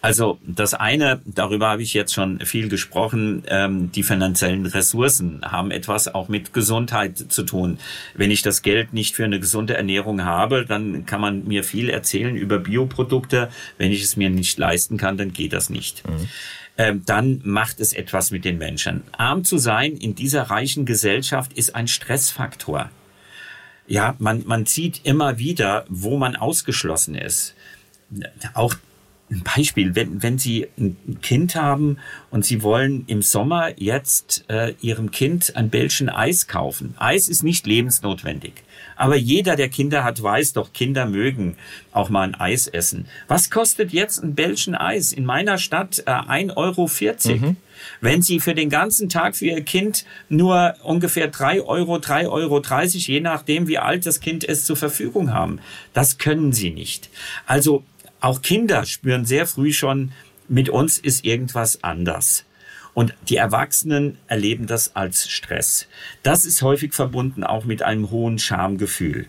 Also das eine, darüber habe ich jetzt schon viel gesprochen, ähm, die finanziellen Ressourcen haben etwas auch mit Gesundheit zu tun. Wenn ich das Geld nicht für eine gesunde Ernährung habe, dann kann man mir viel erzählen über Bioprodukte. Wenn ich es mir nicht leisten kann, dann geht das nicht. Mhm ähm, dann macht es etwas mit den Menschen. Arm zu sein in dieser reichen Gesellschaft ist ein Stressfaktor. Ja, man, man sieht immer wieder, wo man ausgeschlossen ist. Auch ein Beispiel, wenn, wenn Sie ein Kind haben und Sie wollen im Sommer jetzt äh, Ihrem Kind ein Bällchen Eis kaufen. Eis ist nicht lebensnotwendig. Aber jeder, der Kinder hat, weiß doch, Kinder mögen auch mal ein Eis essen. Was kostet jetzt ein Bällchen Eis? In meiner Stadt äh, 1,40 Euro. Mhm. Wenn Sie für den ganzen Tag für Ihr Kind nur ungefähr 3 Euro, 3,30 Euro, je nachdem, wie alt das Kind ist, zur Verfügung haben, das können Sie nicht. Also auch Kinder spüren sehr früh schon, mit uns ist irgendwas anders. Und die Erwachsenen erleben das als Stress. Das ist häufig verbunden auch mit einem hohen Schamgefühl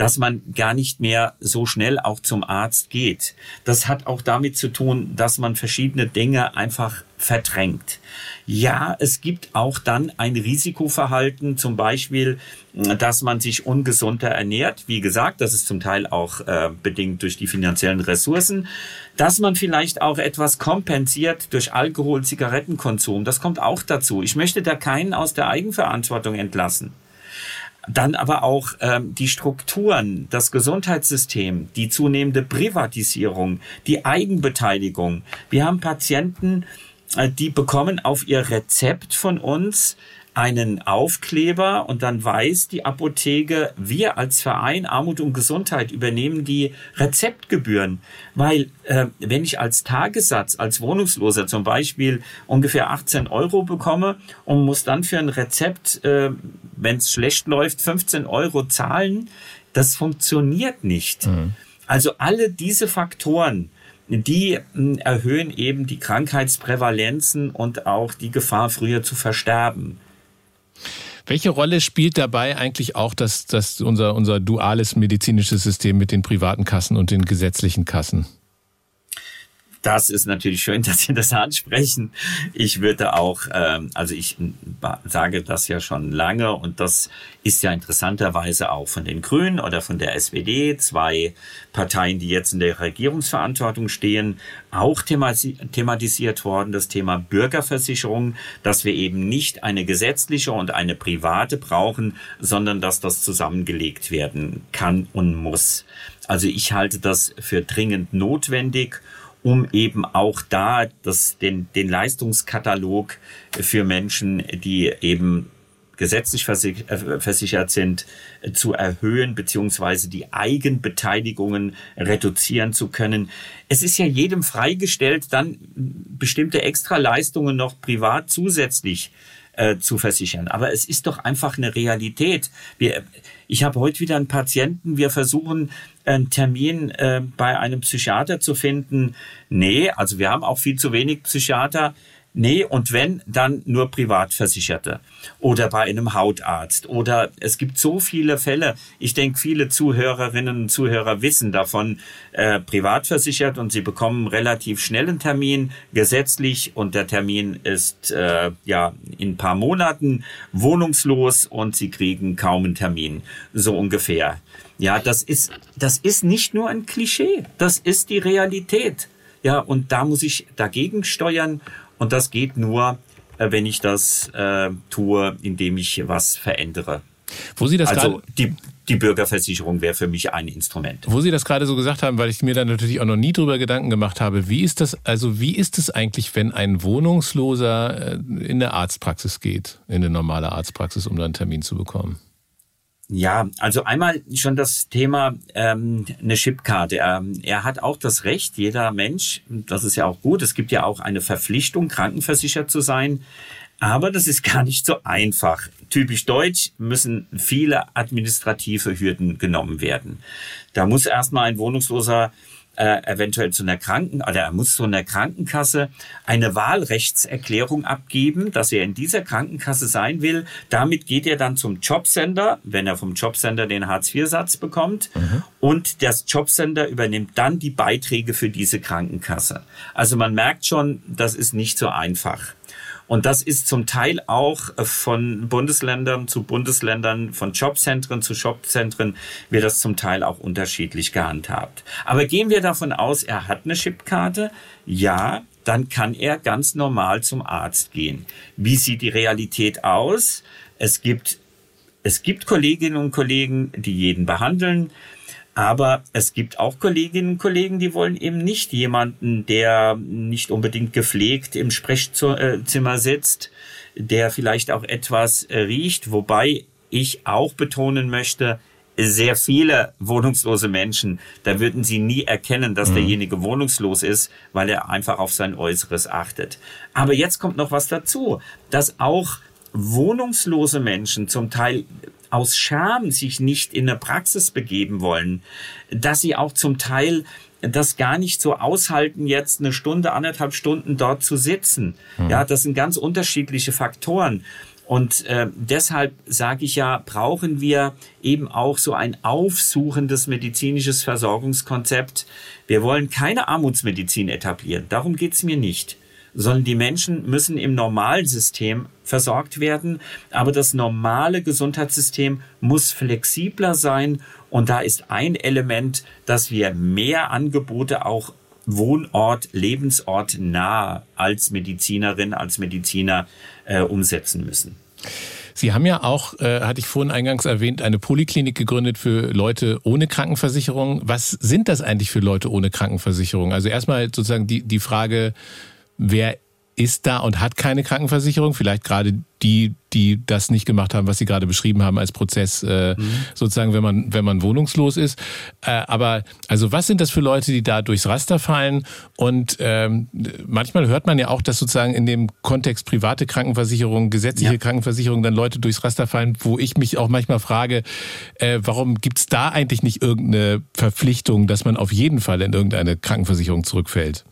dass man gar nicht mehr so schnell auch zum Arzt geht. Das hat auch damit zu tun, dass man verschiedene Dinge einfach verdrängt. Ja, es gibt auch dann ein Risikoverhalten, zum Beispiel, dass man sich ungesunder ernährt. Wie gesagt, das ist zum Teil auch äh, bedingt durch die finanziellen Ressourcen. Dass man vielleicht auch etwas kompensiert durch Alkohol, Zigarettenkonsum. Das kommt auch dazu. Ich möchte da keinen aus der Eigenverantwortung entlassen. Dann aber auch ähm, die Strukturen, das Gesundheitssystem, die zunehmende Privatisierung, die Eigenbeteiligung. Wir haben Patienten, äh, die bekommen auf ihr Rezept von uns einen Aufkleber und dann weiß die Apotheke, wir als Verein Armut und Gesundheit übernehmen die Rezeptgebühren. Weil äh, wenn ich als Tagessatz, als Wohnungsloser zum Beispiel ungefähr 18 Euro bekomme und muss dann für ein Rezept, äh, wenn es schlecht läuft, 15 Euro zahlen, das funktioniert nicht. Mhm. Also alle diese Faktoren, die hm, erhöhen eben die Krankheitsprävalenzen und auch die Gefahr, früher zu versterben. Welche Rolle spielt dabei eigentlich auch das, das unser, unser duales medizinisches System mit den privaten Kassen und den gesetzlichen Kassen? Das ist natürlich schön, dass Sie das ansprechen. Ich würde auch, ähm, also ich sage das ja schon lange und das ist ja interessanterweise auch von den Grünen oder von der SPD, zwei Parteien, die jetzt in der Regierungsverantwortung stehen, auch thematisiert worden, das Thema Bürgerversicherung, dass wir eben nicht eine gesetzliche und eine private brauchen, sondern dass das zusammengelegt werden kann und muss. Also ich halte das für dringend notwendig um eben auch da das, den, den Leistungskatalog für Menschen, die eben gesetzlich äh, versichert sind, äh, zu erhöhen, beziehungsweise die Eigenbeteiligungen reduzieren zu können. Es ist ja jedem freigestellt, dann bestimmte Extraleistungen noch privat zusätzlich äh, zu versichern. Aber es ist doch einfach eine Realität. Wir, ich habe heute wieder einen Patienten, wir versuchen einen Termin äh, bei einem Psychiater zu finden. Nee, also wir haben auch viel zu wenig Psychiater. Nee, und wenn, dann nur Privatversicherte oder bei einem Hautarzt oder es gibt so viele Fälle. Ich denke, viele Zuhörerinnen und Zuhörer wissen davon, äh, privatversichert und sie bekommen relativ schnell einen Termin, gesetzlich und der Termin ist äh, ja in ein paar Monaten wohnungslos und sie kriegen kaum einen Termin, so ungefähr. Ja, das ist, das ist nicht nur ein Klischee, das ist die Realität. Ja, und da muss ich dagegen steuern und das geht nur, äh, wenn ich das äh, tue, indem ich was verändere. Wo Sie das also die, die Bürgerversicherung wäre für mich ein Instrument. Wo Sie das gerade so gesagt haben, weil ich mir da natürlich auch noch nie drüber Gedanken gemacht habe, wie ist das, also wie ist es eigentlich, wenn ein Wohnungsloser äh, in eine Arztpraxis geht, in eine normale Arztpraxis, um da einen Termin zu bekommen? Ja, also einmal schon das Thema ähm, eine Chipkarte. Er, er hat auch das Recht, jeder Mensch, das ist ja auch gut, es gibt ja auch eine Verpflichtung, krankenversichert zu sein. Aber das ist gar nicht so einfach. Typisch deutsch müssen viele administrative Hürden genommen werden. Da muss erstmal ein Wohnungsloser äh, eventuell zu einer Kranken oder er muss zu einer Krankenkasse eine Wahlrechtserklärung abgeben, dass er in dieser Krankenkasse sein will. Damit geht er dann zum Jobcenter, wenn er vom Jobcenter den Hartz-IV-Satz bekommt. Mhm. Und das Jobcenter übernimmt dann die Beiträge für diese Krankenkasse. Also man merkt schon, das ist nicht so einfach. Und das ist zum Teil auch äh, von Bundesländern zu Bundesländern, von Jobzentren zu Jobzentren, wird das zum Teil auch unterschiedlich gehandhabt. Aber gehen wir davon aus, er hat eine Chipkarte, ja, dann kann er ganz normal zum Arzt gehen. Wie sieht die Realität aus? Es gibt, es gibt Kolleginnen und Kollegen, die jeden behandeln. Aber es gibt auch Kolleginnen und Kollegen, die wollen eben nicht jemanden, der nicht unbedingt gepflegt im Sprechzimmer sitzt, der vielleicht auch etwas riecht, wobei ich auch betonen möchte, sehr viele wohnungslose Menschen, da würden sie nie erkennen, dass mhm. derjenige wohnungslos ist, weil er einfach auf sein Äußeres achtet. Aber jetzt kommt noch was dazu, dass auch wohnungslose Menschen zum Teil aus Scham sich nicht in eine Praxis begeben wollen, dass sie auch zum Teil das gar nicht so aushalten, jetzt eine Stunde, anderthalb Stunden dort zu sitzen. Mhm. Ja, das sind ganz unterschiedliche Faktoren. Und äh, deshalb sage ich ja, brauchen wir eben auch so ein aufsuchendes medizinisches Versorgungskonzept. Wir wollen keine Armutsmedizin etablieren. Darum geht's mir nicht sondern die Menschen müssen im Normalsystem versorgt werden. Aber das normale Gesundheitssystem muss flexibler sein. Und da ist ein Element, dass wir mehr Angebote auch Wohnort, Lebensort nah als Medizinerin, als Mediziner äh, umsetzen müssen. Sie haben ja auch, äh, hatte ich vorhin eingangs erwähnt, eine Poliklinik gegründet für Leute ohne Krankenversicherung. Was sind das eigentlich für Leute ohne Krankenversicherung? Also erstmal sozusagen die, die Frage, wer ist da und hat keine Krankenversicherung, vielleicht gerade die, die das nicht gemacht haben, was Sie gerade beschrieben haben als Prozess, äh, mhm. sozusagen, wenn man, wenn man wohnungslos ist. Äh, aber also was sind das für Leute, die da durchs Raster fallen? Und ähm, manchmal hört man ja auch, dass sozusagen in dem Kontext private Krankenversicherung, gesetzliche ja. Krankenversicherung dann Leute durchs Raster fallen, wo ich mich auch manchmal frage, äh, warum gibt's da eigentlich nicht irgendeine Verpflichtung, dass man auf jeden Fall in irgendeine Krankenversicherung zurückfällt?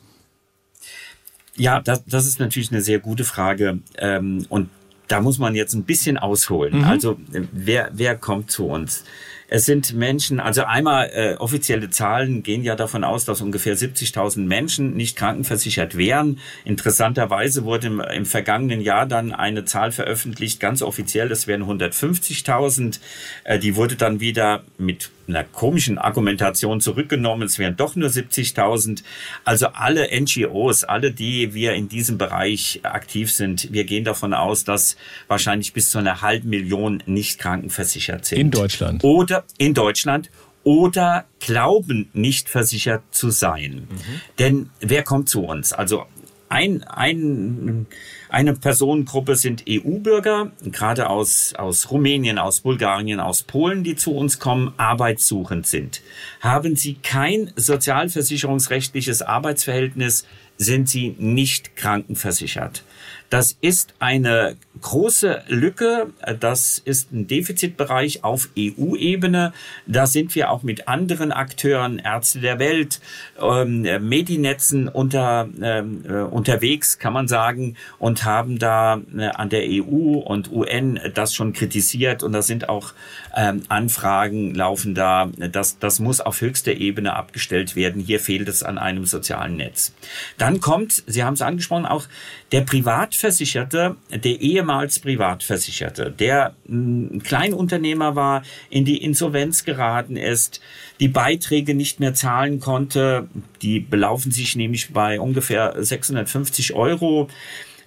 Ja, das, das ist natürlich eine sehr gute Frage. Ähm, und da muss man jetzt ein bisschen ausholen. Mhm. Also wer, wer kommt zu uns? Es sind Menschen, also einmal äh, offizielle Zahlen gehen ja davon aus, dass ungefähr 70.000 Menschen nicht krankenversichert wären. Interessanterweise wurde im, im vergangenen Jahr dann eine Zahl veröffentlicht, ganz offiziell, das wären 150.000. Äh, die wurde dann wieder mit einer komischen Argumentation zurückgenommen. Es wären doch nur 70.000. Also alle NGOs, alle, die wir in diesem Bereich aktiv sind, wir gehen davon aus, dass wahrscheinlich bis zu einer halben Million nicht krankenversichert sind. In Deutschland. Oder in Deutschland oder glauben nicht versichert zu sein. Mhm. Denn wer kommt zu uns? Also ein, ein, Eine Personengruppe sind EU-Bürger, gerade aus, aus Rumänien, aus Bulgarien, aus Polen, die zu uns kommen, arbeitssuchend sind. Haben sie kein sozialversicherungsrechtliches Arbeitsverhältnis, sind sie nicht krankenversichert. Das ist eine große Lücke. Das ist ein Defizitbereich auf EU-Ebene. Da sind wir auch mit anderen Akteuren, Ärzte der Welt, ähm, Medinetzen unter, ähm, äh, unterwegs, kann man sagen, und haben da äh, an der EU und UN das schon kritisiert. Und da sind auch ähm, Anfragen laufen da. Das, das muss auf höchster Ebene abgestellt werden. Hier fehlt es an einem sozialen Netz. Dann kommt, Sie haben es angesprochen, auch der Privatversicherte, der ehemals Privatversicherte, der ein hm, Kleinunternehmer war, in die Insolvenz geraten ist, die Beiträge nicht mehr zahlen konnte, die belaufen sich nämlich bei ungefähr 650 Euro,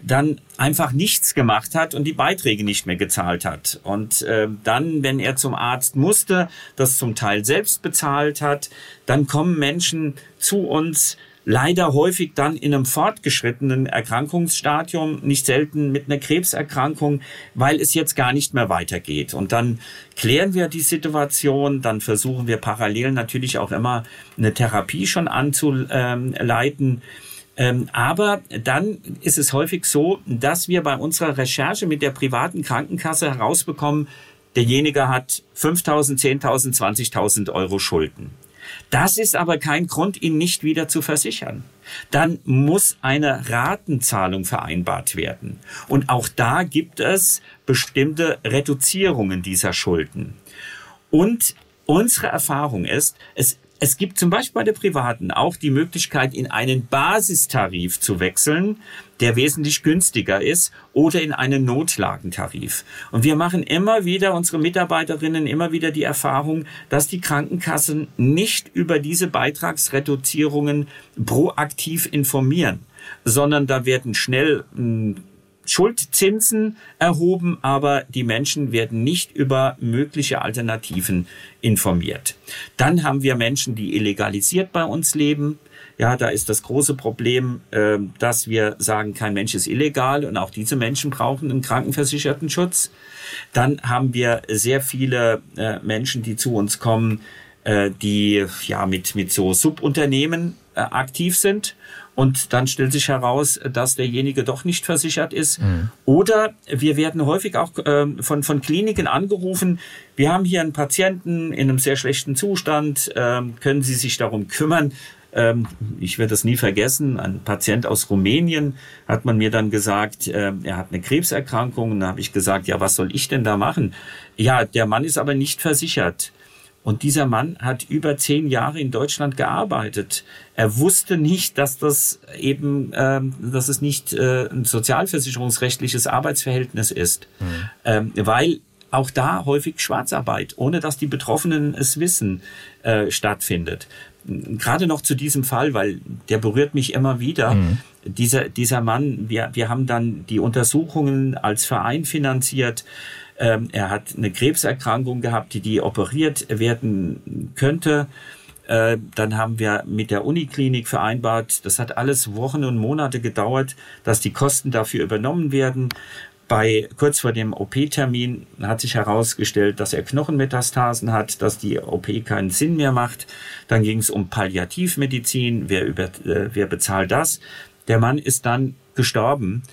dann einfach nichts gemacht hat und die Beiträge nicht mehr gezahlt hat. Und äh, dann, wenn er zum Arzt musste, das zum Teil selbst bezahlt hat, dann kommen Menschen zu uns, leider häufig dann in einem fortgeschrittenen Erkrankungsstadium, nicht selten mit einer Krebserkrankung, weil es jetzt gar nicht mehr weitergeht. Und dann klären wir die Situation, dann versuchen wir parallel natürlich auch immer eine Therapie schon anzuleiten. Ähm, aber dann ist es häufig so, dass wir bei unserer Recherche mit der privaten Krankenkasse herausbekommen, derjenige hat 5.000, 10.000, 20.000 Euro Schulden. Das ist aber kein Grund, ihn nicht wieder zu versichern. Dann muss eine Ratenzahlung vereinbart werden. Und auch da gibt es bestimmte Reduzierungen dieser Schulden. Und unsere Erfahrung ist, es es gibt zum Beispiel bei der Privaten auch die Möglichkeit, in einen Basistarif zu wechseln, der wesentlich günstiger ist, oder in einen Notlagentarif. Und wir machen immer wieder, unsere Mitarbeiterinnen immer wieder die Erfahrung, dass die Krankenkassen nicht über diese Beitragsreduzierungen proaktiv informieren, sondern da werden schnell hm, Schuldzinsen erhoben, aber die Menschen werden nicht über mögliche Alternativen informiert. Dann haben wir Menschen, die illegalisiert bei uns leben. Ja, da ist das große Problem, äh, dass wir sagen, kein Mensch ist illegal und auch diese Menschen brauchen einen krankenversicherten Schutz. Dann haben wir sehr viele äh, Menschen, die zu uns kommen, äh, die ja mit mit so Subunternehmen aktiv sind und dann stellt sich heraus, dass derjenige doch nicht versichert ist. Mhm. Oder wir werden häufig auch äh, von, von Kliniken angerufen, wir haben hier einen Patienten in einem sehr schlechten Zustand, äh, können Sie sich darum kümmern? Ähm, ich werde das nie vergessen, ein Patient aus Rumänien hat man mir dann gesagt, er hat eine Krebserkrankung. Und da habe ich gesagt, ja, was soll ich denn da machen? Ja, der Mann ist aber nicht versichert. Und dieser Mann hat über zehn Jahre in Deutschland gearbeitet. Er wusste nicht, dass das eben, ähm, dass es nicht äh, ein sozialversicherungsrechtliches Arbeitsverhältnis ist, mhm. ähm, weil auch da häufig Schwarzarbeit, ohne dass die Betroffenen es wissen, äh, stattfindet. Gerade noch zu diesem Fall, weil der berührt mich immer wieder. Mhm. Dieser, dieser Mann, wir, wir haben dann die Untersuchungen als Verein finanziert. Ähm, er hat eine Krebserkrankung gehabt, die, die operiert werden könnte. Äh, dann haben wir mit der Uniklinik vereinbart, das hat alles Wochen und Monate gedauert, dass die Kosten dafür übernommen werden. Bei, kurz vor dem OP-Termin hat sich herausgestellt, dass er Knochenmetastasen hat, dass die OP keinen Sinn mehr macht. Dann ging es um Palliativmedizin. Wer, über, äh, wer bezahlt das? Der Mann ist dann gestorben.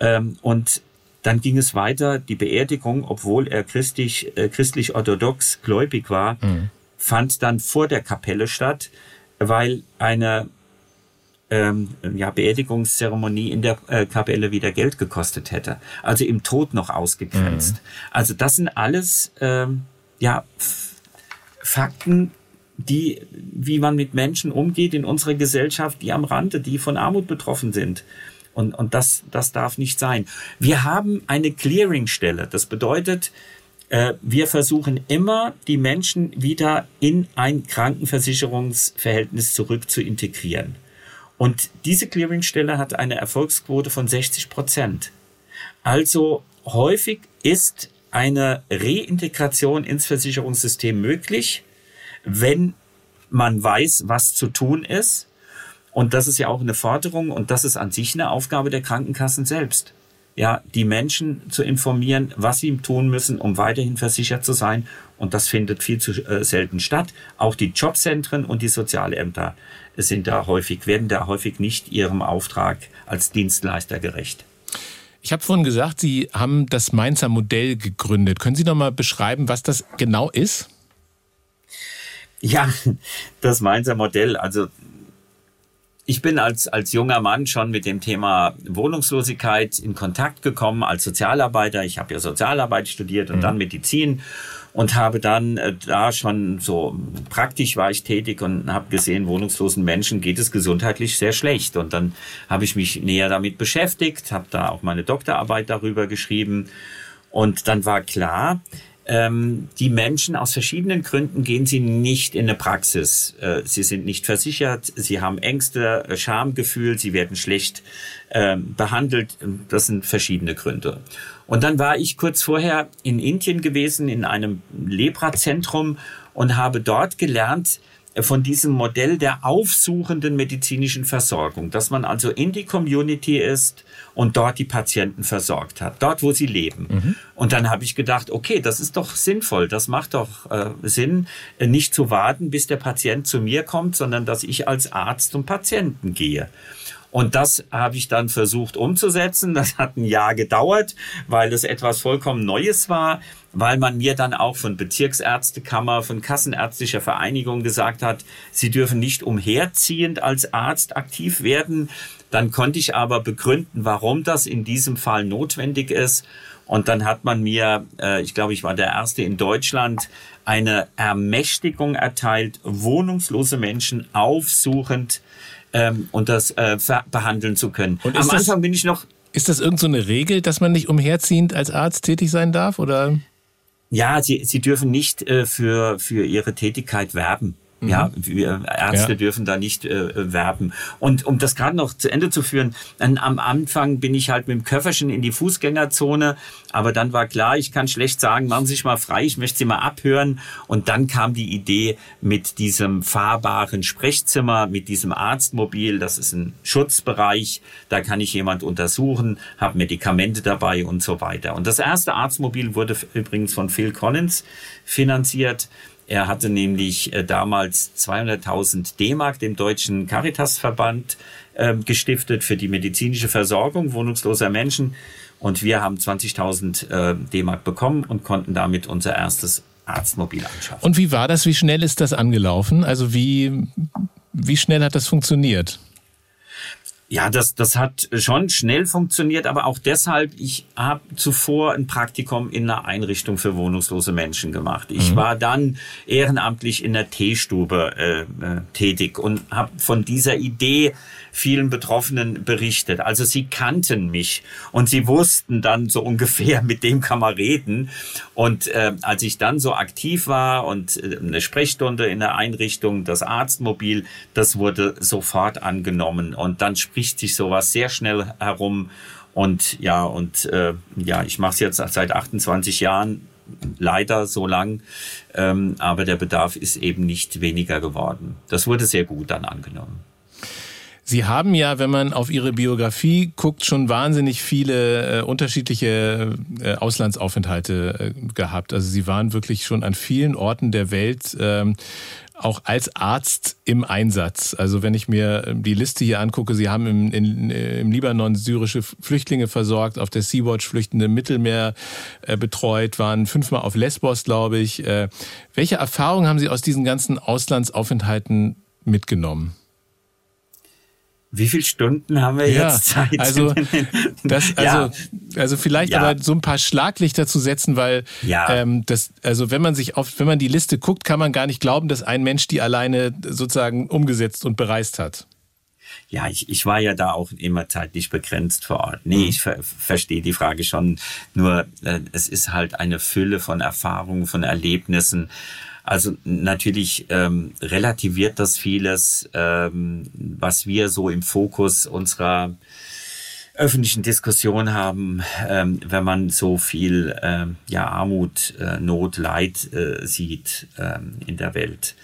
Ähm, und dann ging es weiter, die Beerdigung, obwohl er christlich, äh, christlich-orthodox gläubig war, mhm. fand dann vor der Kapelle statt, weil eine ähm, ja, Beerdigungszeremonie in der äh, Kapelle wieder Geld gekostet hätte. Also im Tod noch ausgegrenzt. Mhm. Also das sind alles ähm, ja, Fakten, die, wie man mit Menschen umgeht in unserer Gesellschaft, die am Rande, die von Armut betroffen sind. Und, und das, das darf nicht sein. Wir haben eine Clearingstelle. Das bedeutet, äh, wir versuchen immer, die Menschen wieder in ein Krankenversicherungsverhältnis zurück zu integrieren. Und diese Clearingstelle hat eine Erfolgsquote von 60 Prozent. Also häufig ist eine Reintegration ins Versicherungssystem möglich, wenn man weiß, was zu tun ist und das ist ja auch eine Forderung und das ist an sich eine Aufgabe der Krankenkassen selbst. ja, die Menschen zu informieren, was sie tun müssen, um weiterhin versichert zu sein. Und das findet viel zu äh, selten statt. Auch die Jobzentren und die Sozialämter sind da häufig, werden da häufig nicht ihrem Auftrag als Dienstleister gerecht. Ich habe vorhin gesagt, Sie haben das Mainzer Modell gegründet. Können Sie noch mal beschreiben, was das genau ist? Ja, das Mainzer Modell, also ich bin als, als junger Mann schon mit dem Thema Wohnungslosigkeit in Kontakt gekommen als Sozialarbeiter. Ich habe ja Sozialarbeit studiert und mhm. dann Medizin und habe dann äh, da schon so praktisch war ich tätig und habe gesehen, wohnungslosen Menschen geht es gesundheitlich sehr schlecht. Und dann habe ich mich näher damit beschäftigt, habe da auch meine Doktorarbeit darüber geschrieben. Und dann war klar, ähm, die Menschen aus verschiedenen Gründen gehen sie nicht in eine Praxis. Äh, sie sind nicht versichert, sie haben Ängste, äh, Schamgefühl, sie werden schlecht äh, behandelt. Das sind verschiedene Gründe. Und dann war ich kurz vorher in Indien gewesen, in einem Lepra-Zentrum und habe dort gelernt, von diesem Modell der aufsuchenden medizinischen Versorgung, dass man also in die Community ist und dort die Patienten versorgt hat, dort wo sie leben. Mhm. Und dann habe ich gedacht, okay, das ist doch sinnvoll, das macht doch äh, Sinn, äh, nicht zu warten, bis der Patient zu mir kommt, sondern dass ich als Arzt zum Patienten gehe. Und das habe ich dann versucht umzusetzen. Das hat ein Jahr gedauert, weil es etwas vollkommen Neues war, weil man mir dann auch von Bezirksärztekammer, von Kassenärztlicher Vereinigung gesagt hat, sie dürfen nicht umherziehend als Arzt aktiv werden. Dann konnte ich aber begründen, warum das in diesem Fall notwendig ist. Und dann hat man mir, äh, ich glaube, ich war der Erste in Deutschland, eine Ermächtigung erteilt, wohnungslose Menschen aufsuchend ähm, und das äh, behandeln zu können. Und Am Anfang bin ich noch. Ist das irgendeine so Regel, dass man nicht umherziehend als Arzt tätig sein darf, oder? Ja, sie, sie dürfen nicht äh, für, für ihre Tätigkeit werben. Mhm. Ja, wir Ärzte ja. dürfen da nicht äh, werben. Und um das gerade noch zu Ende zu führen, dann am Anfang bin ich halt mit dem Köfferchen in die Fußgängerzone, aber dann war klar, ich kann schlecht sagen, machen Sie sich mal frei, ich möchte Sie mal abhören. Und dann kam die Idee mit diesem fahrbaren Sprechzimmer, mit diesem Arztmobil, das ist ein Schutzbereich, da kann ich jemand untersuchen, habe Medikamente dabei und so weiter. Und das erste Arztmobil wurde übrigens von Phil Collins finanziert. Er hatte nämlich äh, damals 200.000 D-Mark dem deutschen Caritasverband äh, gestiftet für die medizinische Versorgung wohnungsloser Menschen. Und wir haben 20.000 äh, D-Mark bekommen und konnten damit unser erstes Arztmobil anschaffen. Und wie war das? Wie schnell ist das angelaufen? Also wie, wie schnell hat das funktioniert? Ja, das, das hat schon schnell funktioniert, aber auch deshalb, ich habe zuvor ein Praktikum in einer Einrichtung für wohnungslose Menschen gemacht. Ich mhm. war dann ehrenamtlich in der Teestube äh, äh, tätig und habe von dieser Idee vielen Betroffenen berichtet. Also sie kannten mich und sie wussten dann so ungefähr, mit dem kann man reden. Und äh, als ich dann so aktiv war und äh, eine Sprechstunde in der Einrichtung, das Arztmobil, das wurde sofort angenommen. Und dann spricht sich sowas sehr schnell herum. Und ja, und äh, ja, ich mache es jetzt seit 28 Jahren leider so lang, ähm, aber der Bedarf ist eben nicht weniger geworden. Das wurde sehr gut dann angenommen. Sie haben ja, wenn man auf Ihre Biografie guckt, schon wahnsinnig viele äh, unterschiedliche äh, Auslandsaufenthalte äh, gehabt. Also Sie waren wirklich schon an vielen Orten der Welt ähm, auch als Arzt im Einsatz. Also wenn ich mir ähm, die Liste hier angucke, Sie haben im, in, im Libanon syrische Flüchtlinge versorgt, auf der Sea-Watch Flüchtende Mittelmeer äh, betreut, waren fünfmal auf Lesbos, glaube ich. Äh, welche Erfahrungen haben Sie aus diesen ganzen Auslandsaufenthalten mitgenommen? Wie viele Stunden haben wir ja, jetzt Zeit? Also, das, also, ja. also vielleicht ja. aber so ein paar Schlaglichter zu setzen, weil ähm, das, also wenn man sich auf, wenn man die Liste guckt, kann man gar nicht glauben, dass ein Mensch die alleine sozusagen umgesetzt und bereist hat. Ja, ich, ich war ja da auch immer zeitlich begrenzt vor Ort. Nee, mhm. ich ver verstehe die Frage schon. Nur äh, es ist halt eine Fülle von Erfahrungen, von Erlebnissen. Also natürlich ähm, relativiert das vieles, ähm, was wir so im Fokus unserer öffentlichen Diskussion haben, ähm, wenn man so viel ähm, ja, Armut, äh, Not, Leid äh, sieht ähm, in der Welt.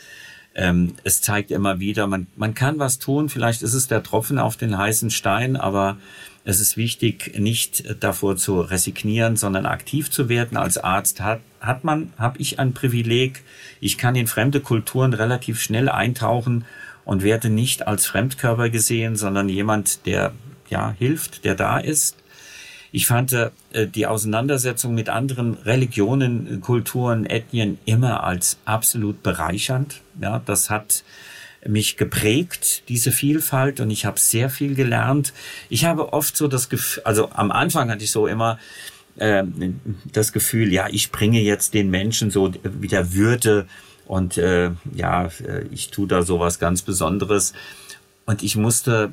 Ähm, es zeigt immer wieder, man, man kann was tun, vielleicht ist es der Tropfen auf den heißen Stein, aber es ist wichtig, nicht davor zu resignieren, sondern aktiv zu werden. Als Arzt hat, hat man, habe ich ein Privileg. Ich kann in fremde Kulturen relativ schnell eintauchen und werde nicht als Fremdkörper gesehen, sondern jemand, der ja hilft, der da ist. Ich fand äh, die Auseinandersetzung mit anderen Religionen, Kulturen, Ethnien immer als absolut bereichernd. Ja, das hat mich geprägt, diese Vielfalt, und ich habe sehr viel gelernt. Ich habe oft so das Gefühl, also am Anfang hatte ich so immer äh, das Gefühl, ja, ich bringe jetzt den Menschen so wieder Würde und äh, ja, ich tue da sowas ganz Besonderes. Und ich musste,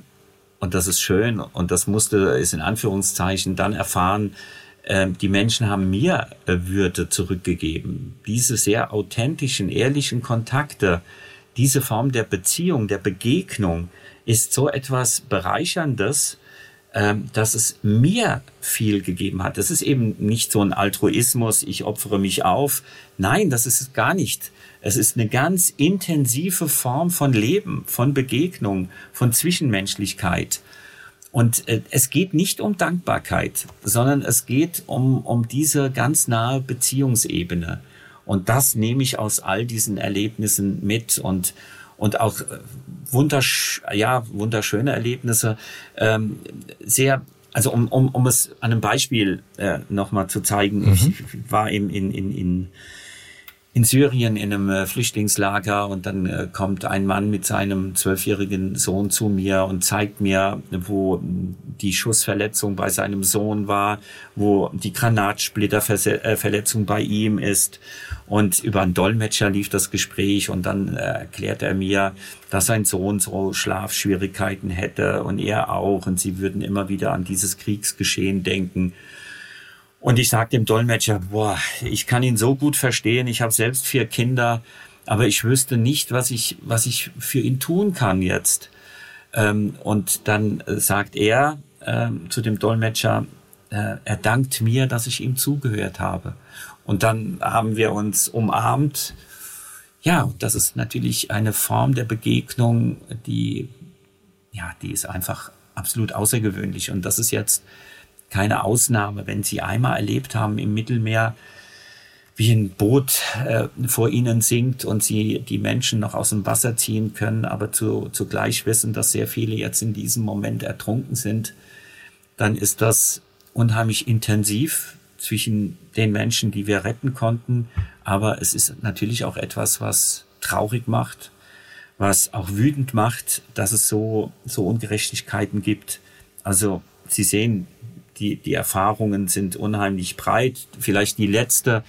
und das ist schön, und das musste, ist in Anführungszeichen dann erfahren, äh, die Menschen haben mir äh, Würde zurückgegeben. Diese sehr authentischen, ehrlichen Kontakte, diese Form der Beziehung, der Begegnung ist so etwas Bereicherndes, ähm, dass es mir viel gegeben hat. Das ist eben nicht so ein Altruismus, ich opfere mich auf. Nein, das ist gar nicht. Es ist eine ganz intensive Form von Leben, von Begegnung, von Zwischenmenschlichkeit. Und äh, es geht nicht um Dankbarkeit, sondern es geht um, um diese ganz nahe Beziehungsebene. Und das nehme ich aus all diesen Erlebnissen mit und und auch äh, wundersch ja, wunderschöne Erlebnisse. Ähm, sehr, also um, um, um es an einem Beispiel äh, nochmal zu zeigen, mhm. ich war eben in, in, in in Syrien in einem äh, Flüchtlingslager und dann äh, kommt ein Mann mit seinem zwölfjährigen Sohn zu mir und zeigt mir, wo die Schussverletzung bei seinem Sohn war, wo die Granatsplitterverletzung bei ihm ist. Und über einen Dolmetscher lief das Gespräch und dann erklärt er mir, dass sein Sohn so Schlafschwierigkeiten hätte und er auch und sie würden immer wieder an dieses Kriegsgeschehen denken. Und ich sage dem Dolmetscher, boah, ich kann ihn so gut verstehen, ich habe selbst vier Kinder, aber ich wüsste nicht, was ich, was ich für ihn tun kann jetzt. Ähm, und dann äh, sagt er ähm, zu dem Dolmetscher, äh, er dankt mir, dass ich ihm zugehört habe. Und dann haben wir uns umarmt. Ja, das ist natürlich eine Form der Begegnung, die, ja, die ist einfach absolut außergewöhnlich. Und das ist jetzt keine Ausnahme. Wenn Sie einmal erlebt haben im Mittelmeer, wie ein Boot äh, vor ihnen sinkt und sie die Menschen noch aus dem Wasser ziehen können, aber zu, zugleich wissen, dass sehr viele jetzt in diesem Moment ertrunken sind, dann ist das unheimlich intensiv zwischen den Menschen, die wir retten konnten. Aber es ist natürlich auch etwas, was traurig macht, was auch wütend macht, dass es so, so Ungerechtigkeiten gibt. Also Sie sehen, die, die Erfahrungen sind unheimlich breit. Vielleicht die letzte.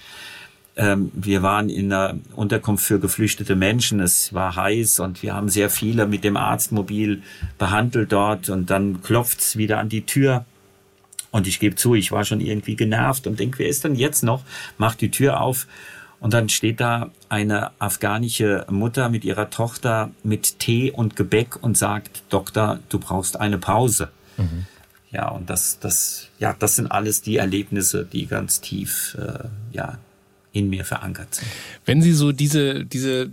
Ähm, wir waren in einer Unterkunft für geflüchtete Menschen. Es war heiß und wir haben sehr viele mit dem Arztmobil behandelt dort und dann klopft's wieder an die Tür. Und ich gebe zu, ich war schon irgendwie genervt und denke, wer ist denn jetzt noch? Macht die Tür auf und dann steht da eine afghanische Mutter mit ihrer Tochter mit Tee und Gebäck und sagt, Doktor, du brauchst eine Pause. Mhm. Ja, und das, das, ja, das sind alles die Erlebnisse, die ganz tief, äh, ja, in mir verankert sind. Wenn Sie so diese, diese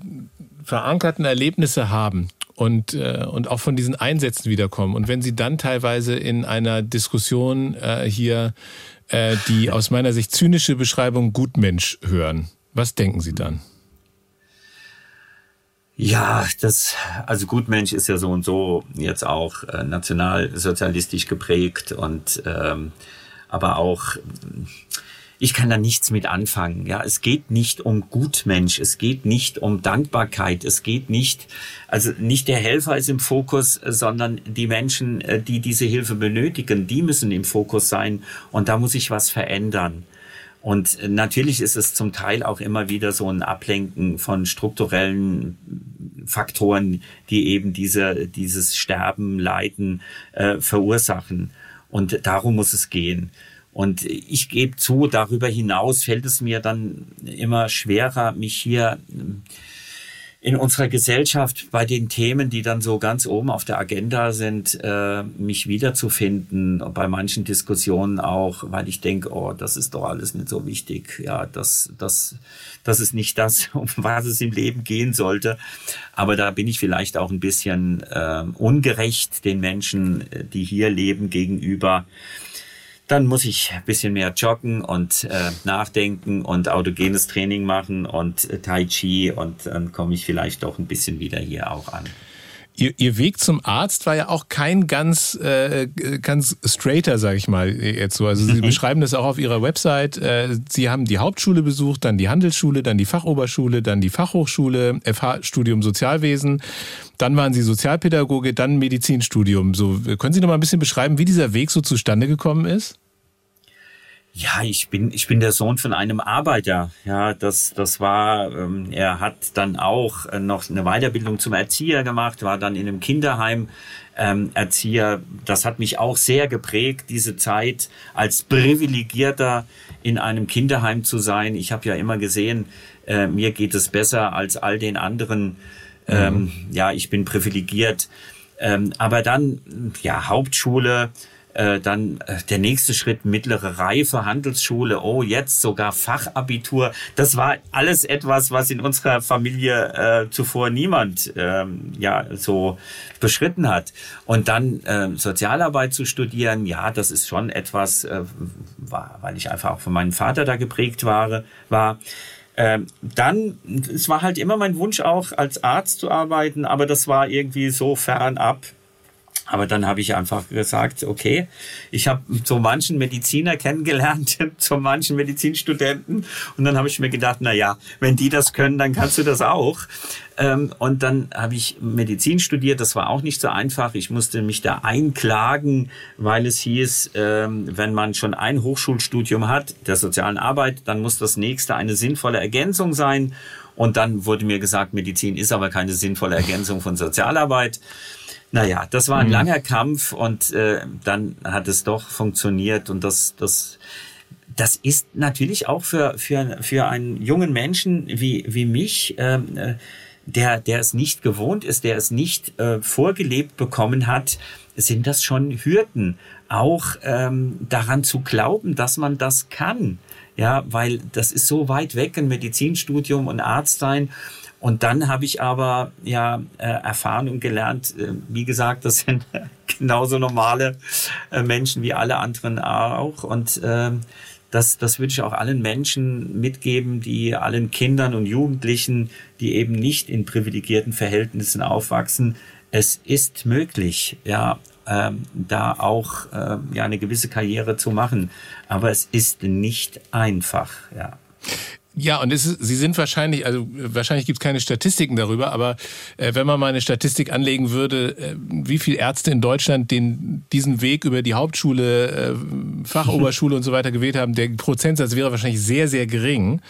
verankerten Erlebnisse haben und, äh, und auch von diesen Einsätzen wiederkommen und wenn Sie dann teilweise in einer Diskussion äh, hier äh, die aus meiner Sicht zynische Beschreibung Gutmensch hören, was denken Sie dann? Ja, das, also Gutmensch ist ja so und so jetzt auch äh, nationalsozialistisch geprägt und ähm, aber auch ich kann da nichts mit anfangen. Ja, es geht nicht um Gutmensch, es geht nicht um Dankbarkeit, es geht nicht, also nicht der Helfer ist im Fokus, sondern die Menschen, äh, die diese Hilfe benötigen, die müssen im Fokus sein und da muss sich was verändern. Und natürlich ist es zum Teil auch immer wieder so ein Ablenken von strukturellen Faktoren, die eben diese, dieses Sterben, Leiden äh, verursachen. Und darum muss es gehen. Und ich gebe zu, darüber hinaus fällt es mir dann immer schwerer, mich hier in unserer Gesellschaft bei den Themen, die dann so ganz oben auf der Agenda sind, äh, mich wiederzufinden. Bei manchen Diskussionen auch, weil ich denke, oh, das ist doch alles nicht so wichtig. Ja, das, das, das ist nicht das, um was es im Leben gehen sollte. Aber da bin ich vielleicht auch ein bisschen äh, ungerecht den Menschen, äh, die hier leben, gegenüber dann muss ich ein bisschen mehr joggen und äh, nachdenken und autogenes Training machen und äh, Tai Chi und dann komme ich vielleicht doch ein bisschen wieder hier auch an. Ihr, Ihr Weg zum Arzt war ja auch kein ganz, äh, ganz straighter, sage ich mal jetzt so. Also Sie mhm. beschreiben das auch auf Ihrer Website. Äh, Sie haben die Hauptschule besucht, dann die Handelsschule, dann die Fachoberschule, dann die Fachhochschule, FH-Studium Sozialwesen. Dann waren Sie Sozialpädagoge, dann Medizinstudium. So, können Sie noch mal ein bisschen beschreiben, wie dieser Weg so zustande gekommen ist? Ja, ich bin ich bin der Sohn von einem Arbeiter. Ja, das das war. Ähm, er hat dann auch äh, noch eine Weiterbildung zum Erzieher gemacht, war dann in einem Kinderheim ähm, Erzieher. Das hat mich auch sehr geprägt, diese Zeit als privilegierter in einem Kinderheim zu sein. Ich habe ja immer gesehen, äh, mir geht es besser als all den anderen. Ähm, mhm. Ja, ich bin privilegiert. Ähm, aber dann ja Hauptschule äh, dann äh, der nächste Schritt mittlere Reife, Handelsschule, oh jetzt sogar Fachabitur. Das war alles etwas, was in unserer Familie äh, zuvor niemand ähm, ja so beschritten hat. Und dann äh, Sozialarbeit zu studieren, ja, das ist schon etwas, äh, war, weil ich einfach auch von meinem Vater da geprägt war. war. Ähm, dann, es war halt immer mein Wunsch auch als Arzt zu arbeiten, aber das war irgendwie so fernab aber dann habe ich einfach gesagt, okay, ich habe so manchen Mediziner kennengelernt, so manchen Medizinstudenten. Und dann habe ich mir gedacht, na ja, wenn die das können, dann kannst du das auch. Ähm, und dann habe ich Medizin studiert. Das war auch nicht so einfach. Ich musste mich da einklagen, weil es hieß, ähm, wenn man schon ein Hochschulstudium hat, der sozialen Arbeit, dann muss das nächste eine sinnvolle Ergänzung sein. Und dann wurde mir gesagt, Medizin ist aber keine sinnvolle Ergänzung von Sozialarbeit. Naja, das war ein mhm. langer Kampf und äh, dann hat es doch funktioniert und das, das, das ist natürlich auch für, für, für einen jungen Menschen wie, wie mich, ähm, äh, der, der es nicht gewohnt ist, der es nicht äh, vorgelebt bekommen hat, sind das schon Hürden, auch ähm, daran zu glauben, dass man das kann. Ja, weil das ist so weit weg, ein Medizinstudium und Arzt sein. Und dann habe ich aber ja äh, erfahren und gelernt, äh, wie gesagt, das sind genauso normale äh, Menschen wie alle anderen auch. Und äh, das, das würde ich auch allen Menschen mitgeben, die allen Kindern und Jugendlichen, die eben nicht in privilegierten Verhältnissen aufwachsen. Es ist möglich, ja, ähm, da auch äh, ja eine gewisse Karriere zu machen, aber es ist nicht einfach, ja. Ja, und es ist, Sie sind wahrscheinlich, also wahrscheinlich gibt es keine Statistiken darüber, aber äh, wenn man mal eine Statistik anlegen würde, äh, wie viele Ärzte in Deutschland den diesen Weg über die Hauptschule, äh, Fachoberschule und so weiter gewählt haben, der Prozentsatz wäre wahrscheinlich sehr, sehr gering.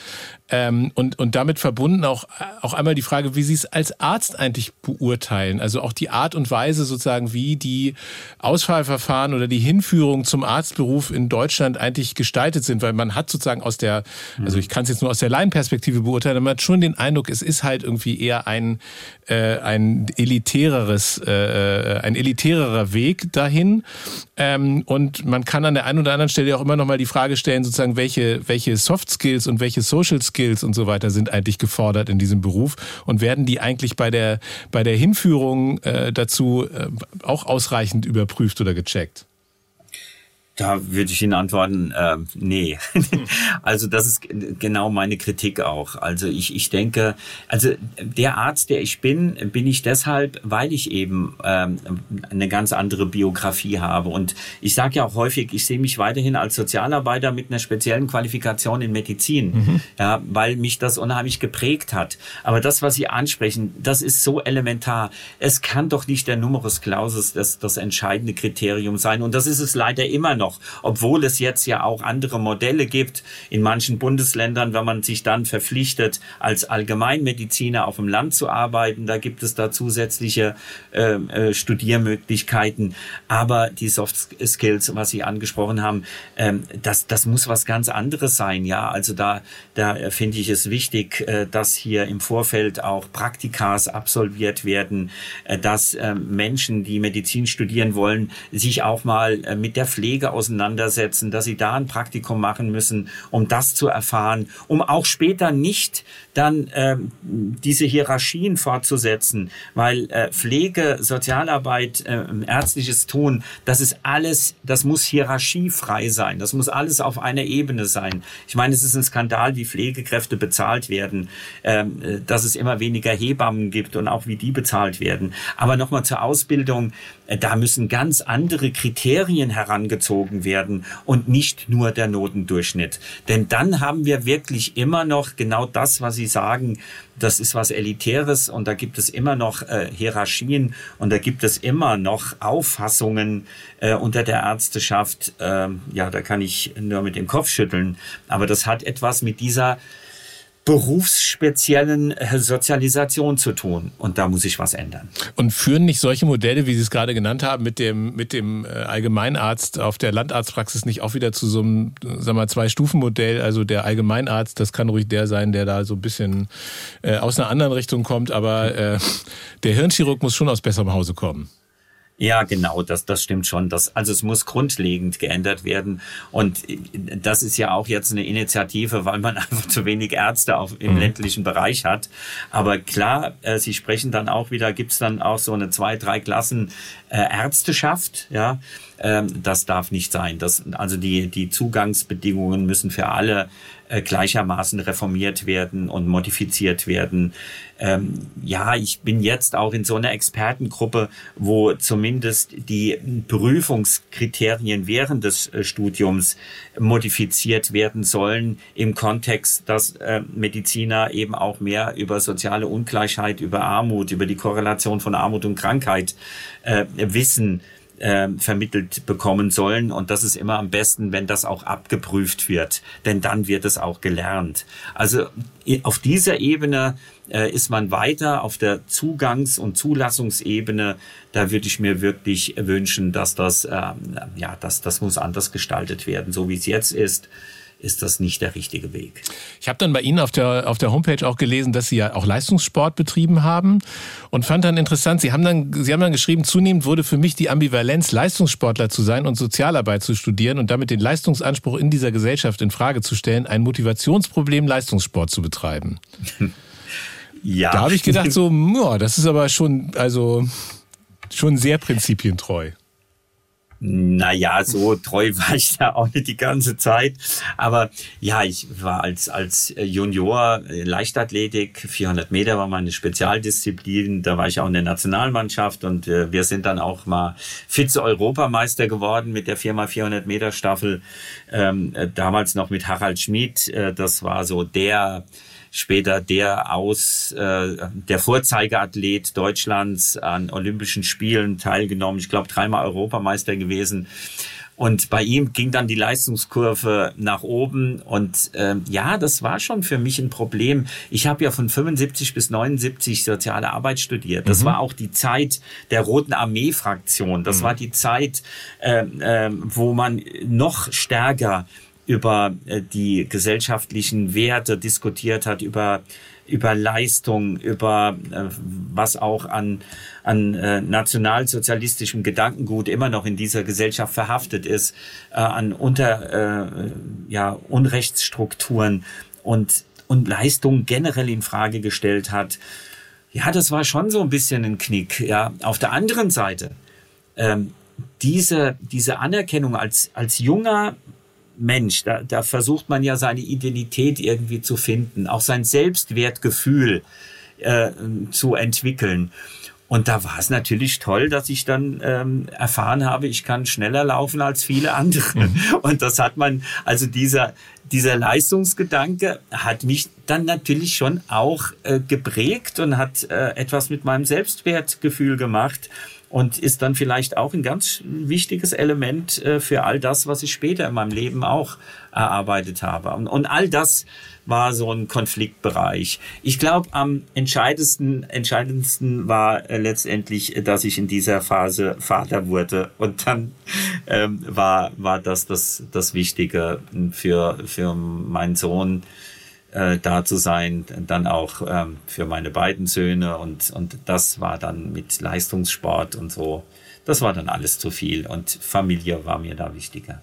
Ähm, und, und damit verbunden auch, auch einmal die Frage, wie Sie es als Arzt eigentlich beurteilen. Also auch die Art und Weise sozusagen, wie die Auswahlverfahren oder die Hinführung zum Arztberuf in Deutschland eigentlich gestaltet sind, weil man hat sozusagen aus der, also ich kann es jetzt nur aus der Laienperspektive beurteilen, aber man hat schon den Eindruck, es ist halt irgendwie eher ein, äh, ein elitäreres, äh, äh ein elitärerer Weg dahin. Ähm, und man kann an der einen oder anderen Stelle auch immer noch mal die Frage stellen, sozusagen, welche, welche Soft Skills und welche Social Skills Skills und so weiter sind eigentlich gefordert in diesem Beruf und werden die eigentlich bei der, bei der Hinführung äh, dazu äh, auch ausreichend überprüft oder gecheckt? Da würde ich Ihnen antworten, äh, nee. also das ist genau meine Kritik auch. Also ich, ich denke, also der Arzt, der ich bin, bin ich deshalb, weil ich eben ähm, eine ganz andere Biografie habe. Und ich sage ja auch häufig, ich sehe mich weiterhin als Sozialarbeiter mit einer speziellen Qualifikation in Medizin, mhm. ja, weil mich das unheimlich geprägt hat. Aber das, was Sie ansprechen, das ist so elementar. Es kann doch nicht der Numerus Clausus das, das entscheidende Kriterium sein. Und das ist es leider immer noch noch, obwohl es jetzt ja auch andere Modelle gibt in manchen Bundesländern, wenn man sich dann verpflichtet, als Allgemeinmediziner auf dem Land zu arbeiten, da gibt es da zusätzliche äh, äh, Studiermöglichkeiten. Aber die Soft Skills, was Sie angesprochen haben, ähm, das, das muss was ganz anderes sein. Ja, also da, da finde ich es wichtig, äh, dass hier im Vorfeld auch Praktikas absolviert werden, äh, dass äh, Menschen, die Medizin studieren wollen, sich auch mal äh, mit der Pflege auseinandersetzen, dass sie da ein Praktikum machen müssen, um das zu erfahren, um auch später nicht dann äh, diese Hierarchien fortzusetzen, weil äh, Pflege, Sozialarbeit, äh, ärztliches Tun, das ist alles, das muss hierarchiefrei sein, das muss alles auf einer Ebene sein. Ich meine, es ist ein Skandal, wie Pflegekräfte bezahlt werden, ähm, äh, dass es immer weniger Hebammen gibt und auch wie die bezahlt werden. Aber nochmal zur Ausbildung, äh, da müssen ganz andere Kriterien herangezogen werden und nicht nur der Notendurchschnitt. Denn dann haben wir wirklich immer noch genau das, was Sie sagen, das ist was Elitäres und da gibt es immer noch äh, Hierarchien und da gibt es immer noch Auffassungen äh, unter der Ärzteschaft. Äh, ja, da kann ich nur mit dem Kopf schütteln. Aber das hat etwas mit dieser berufsspeziellen äh, Sozialisation zu tun. Und da muss sich was ändern. Und führen nicht solche Modelle, wie Sie es gerade genannt haben, mit dem, mit dem äh, Allgemeinarzt auf der Landarztpraxis nicht auch wieder zu so einem, sagen wir, Zwei-Stufen-Modell? Also der Allgemeinarzt, das kann ruhig der sein, der da so ein bisschen äh, aus einer anderen Richtung kommt, aber äh, der Hirnchirurg muss schon aus besserem Hause kommen. Ja, genau, das, das stimmt schon. Das, also es muss grundlegend geändert werden. Und das ist ja auch jetzt eine Initiative, weil man einfach zu wenig Ärzte auf, im mhm. ländlichen Bereich hat. Aber klar, äh, Sie sprechen dann auch wieder, gibt's dann auch so eine zwei, drei Klassen äh, Ärzteschaft, ja. Ähm, das darf nicht sein. Das, also die, die Zugangsbedingungen müssen für alle äh, gleichermaßen reformiert werden und modifiziert werden. Ähm, ja, ich bin jetzt auch in so einer Expertengruppe, wo zumindest die Prüfungskriterien während des äh, Studiums modifiziert werden sollen im Kontext, dass äh, Mediziner eben auch mehr über soziale Ungleichheit, über Armut, über die Korrelation von Armut und Krankheit äh, wissen äh, vermittelt bekommen sollen. Und das ist immer am besten, wenn das auch abgeprüft wird, denn dann wird es auch gelernt. Also auf dieser Ebene äh, ist man weiter, auf der Zugangs- und Zulassungsebene, da würde ich mir wirklich wünschen, dass das, äh, ja, das, das muss anders gestaltet werden, so wie es jetzt ist ist das nicht der richtige Weg. Ich habe dann bei Ihnen auf der, auf der Homepage auch gelesen, dass Sie ja auch Leistungssport betrieben haben und fand dann interessant, Sie haben dann, Sie haben dann geschrieben, zunehmend wurde für mich die Ambivalenz, Leistungssportler zu sein und Sozialarbeit zu studieren und damit den Leistungsanspruch in dieser Gesellschaft in Frage zu stellen, ein Motivationsproblem, Leistungssport zu betreiben. ja. Da habe ich gedacht, so, ja, das ist aber schon, also schon sehr prinzipientreu. Naja, so treu war ich da auch nicht die ganze Zeit. Aber ja, ich war als, als Junior äh, Leichtathletik, 400 Meter war meine Spezialdisziplin. Da war ich auch in der Nationalmannschaft und äh, wir sind dann auch mal Vize-Europameister geworden mit der Firma 400 Meter Staffel. Ähm, äh, damals noch mit Harald Schmid. Das war so der später der aus äh, der Vorzeigeathlet Deutschlands an Olympischen Spielen teilgenommen. Ich glaube dreimal Europameister gewesen. Und bei ihm ging dann die Leistungskurve nach oben. Und äh, ja, das war schon für mich ein Problem. Ich habe ja von 75 bis 79 soziale Arbeit studiert. Das mhm. war auch die Zeit der Roten Armee-Fraktion. Das mhm. war die Zeit, äh, äh, wo man noch stärker über äh, die gesellschaftlichen Werte diskutiert hat, über über Leistung, über äh, was auch an, an äh, nationalsozialistischem Gedankengut immer noch in dieser Gesellschaft verhaftet ist, an unter ja Unrechtsstrukturen und und Leistung generell in Frage gestellt hat. Ja, das war schon so ein bisschen ein Knick. Ja, auf der anderen Seite ähm, diese diese Anerkennung als als junger Mensch, da, da versucht man ja seine Identität irgendwie zu finden, auch sein Selbstwertgefühl äh, zu entwickeln. Und da war es natürlich toll, dass ich dann ähm, erfahren habe, ich kann schneller laufen als viele andere. Mhm. Und das hat man, also dieser, dieser Leistungsgedanke hat mich dann natürlich schon auch äh, geprägt und hat äh, etwas mit meinem Selbstwertgefühl gemacht und ist dann vielleicht auch ein ganz wichtiges Element äh, für all das, was ich später in meinem Leben auch erarbeitet habe. Und, all das war so ein Konfliktbereich. Ich glaube, am entscheidendsten, entscheidendsten war äh, letztendlich, dass ich in dieser Phase Vater wurde. Und dann ähm, war, war das, das das Wichtige für, für meinen Sohn äh, da zu sein, dann auch ähm, für meine beiden Söhne und, und das war dann mit Leistungssport und so, das war dann alles zu viel und Familie war mir da wichtiger.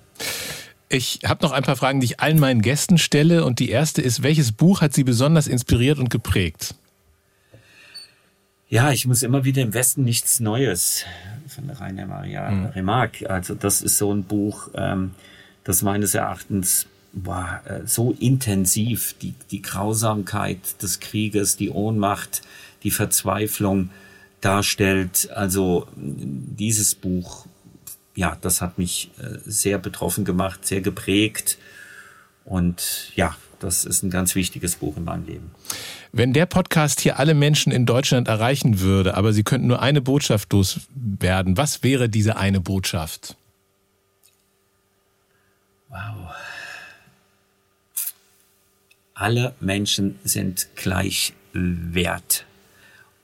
Ich habe noch ein paar Fragen, die ich allen meinen Gästen stelle und die erste ist, welches Buch hat Sie besonders inspiriert und geprägt? Ja, ich muss immer wieder im Westen nichts Neues von Rainer Maria mhm. Remarque. Also das ist so ein Buch, ähm, das meines Erachtens war äh, so intensiv, die, die Grausamkeit des Krieges, die Ohnmacht, die Verzweiflung darstellt. Also dieses Buch, ja, das hat mich äh, sehr betroffen gemacht, sehr geprägt. Und ja, das ist ein ganz wichtiges Buch in meinem Leben. Wenn der Podcast hier alle Menschen in Deutschland erreichen würde, aber Sie könnten nur eine Botschaft loswerden, was wäre diese eine Botschaft? Wow alle Menschen sind gleich wert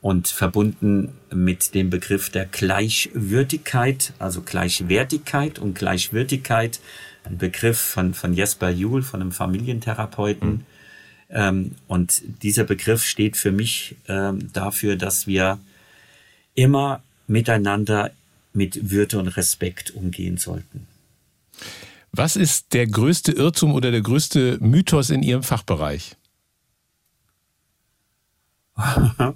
und verbunden mit dem Begriff der Gleichwürdigkeit, also Gleichwertigkeit und Gleichwürdigkeit, ein Begriff von, von Jesper Juhl, von einem Familientherapeuten. Mhm. Ähm, und dieser Begriff steht für mich ähm, dafür, dass wir immer miteinander mit Würde und Respekt umgehen sollten. Was ist der größte Irrtum oder der größte Mythos in Ihrem Fachbereich?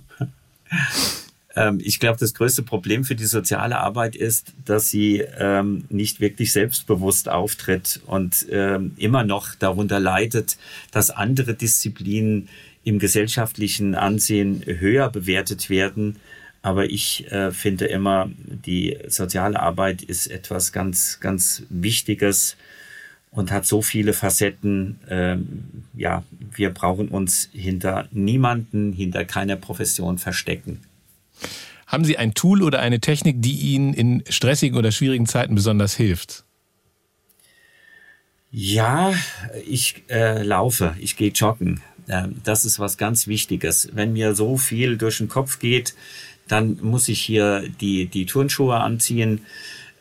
Ähm, ich glaube, das größte Problem für die soziale Arbeit ist, dass sie ähm, nicht wirklich selbstbewusst auftritt und ähm, immer noch darunter leidet, dass andere Disziplinen im gesellschaftlichen Ansehen höher bewertet werden. Aber ich äh, finde immer, die soziale Arbeit ist etwas ganz, ganz Wichtiges und hat so viele Facetten. Ähm, ja, wir brauchen uns hinter niemanden, hinter keiner Profession verstecken. Haben Sie ein Tool oder eine Technik, die Ihnen in stressigen oder schwierigen Zeiten besonders hilft? Ja, ich äh, laufe, ich gehe joggen. Äh, das ist was ganz Wichtiges. Wenn mir so viel durch den Kopf geht, dann muss ich hier die, die Turnschuhe anziehen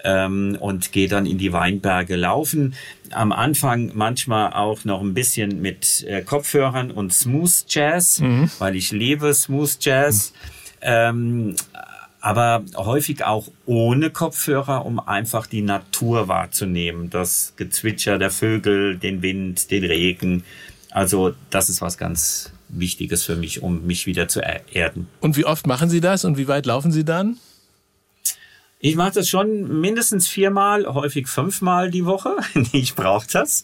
ähm, und gehe dann in die Weinberge laufen. Am Anfang manchmal auch noch ein bisschen mit äh, Kopfhörern und Smooth Jazz, mhm. weil ich liebe Smooth Jazz. Mhm. Ähm, aber häufig auch ohne Kopfhörer, um einfach die Natur wahrzunehmen. Das Gezwitscher der Vögel, den Wind, den Regen. Also das ist was ganz Wichtiges für mich, um mich wieder zu erden. Und wie oft machen Sie das und wie weit laufen Sie dann? Ich mache das schon mindestens viermal, häufig fünfmal die Woche. ich brauche das.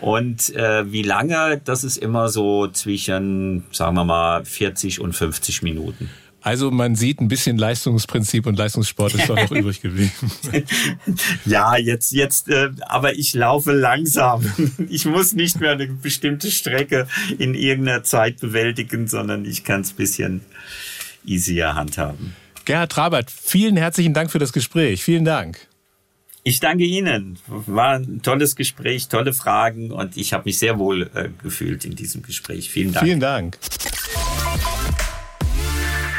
Und äh, wie lange, das ist immer so zwischen, sagen wir mal, 40 und 50 Minuten. Also man sieht ein bisschen Leistungsprinzip und Leistungssport ist doch noch übrig geblieben. ja, jetzt, jetzt, äh, aber ich laufe langsam. Ich muss nicht mehr eine bestimmte Strecke in irgendeiner Zeit bewältigen, sondern ich kann es bisschen easier handhaben. Gerhard Trabert, vielen herzlichen Dank für das Gespräch. Vielen Dank. Ich danke Ihnen. War ein tolles Gespräch, tolle Fragen und ich habe mich sehr wohl äh, gefühlt in diesem Gespräch. Vielen Dank. Vielen Dank.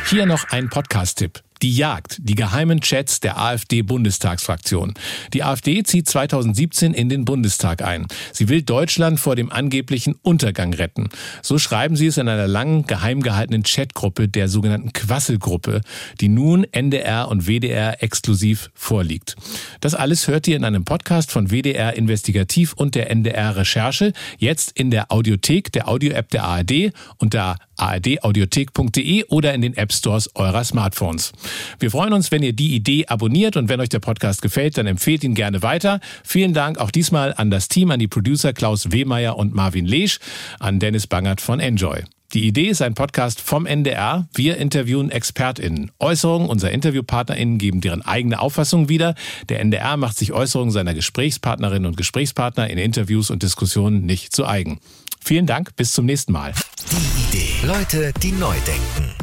Hier noch ein Podcast-Tipp. Die Jagd, die geheimen Chats der AfD-Bundestagsfraktion. Die AfD zieht 2017 in den Bundestag ein. Sie will Deutschland vor dem angeblichen Untergang retten. So schreiben sie es in einer langen, geheim gehaltenen Chatgruppe der sogenannten Quasselgruppe, die nun NDR und WDR exklusiv vorliegt. Das alles hört ihr in einem Podcast von WDR Investigativ und der NDR Recherche, jetzt in der Audiothek, der Audio-App der ARD unter ardaudiothek.de oder in den App Stores eurer Smartphones. Wir freuen uns, wenn ihr die Idee abonniert und wenn euch der Podcast gefällt, dann empfehlt ihn gerne weiter. Vielen Dank auch diesmal an das Team, an die Producer Klaus Wehmeier und Marvin Lesch, an Dennis Bangert von Enjoy. Die Idee ist ein Podcast vom NDR. Wir interviewen ExpertInnen. Äußerungen unserer InterviewpartnerInnen geben deren eigene Auffassung wieder. Der NDR macht sich Äußerungen seiner Gesprächspartnerinnen und Gesprächspartner in Interviews und Diskussionen nicht zu eigen. Vielen Dank, bis zum nächsten Mal. Die Idee. Leute, die neu denken.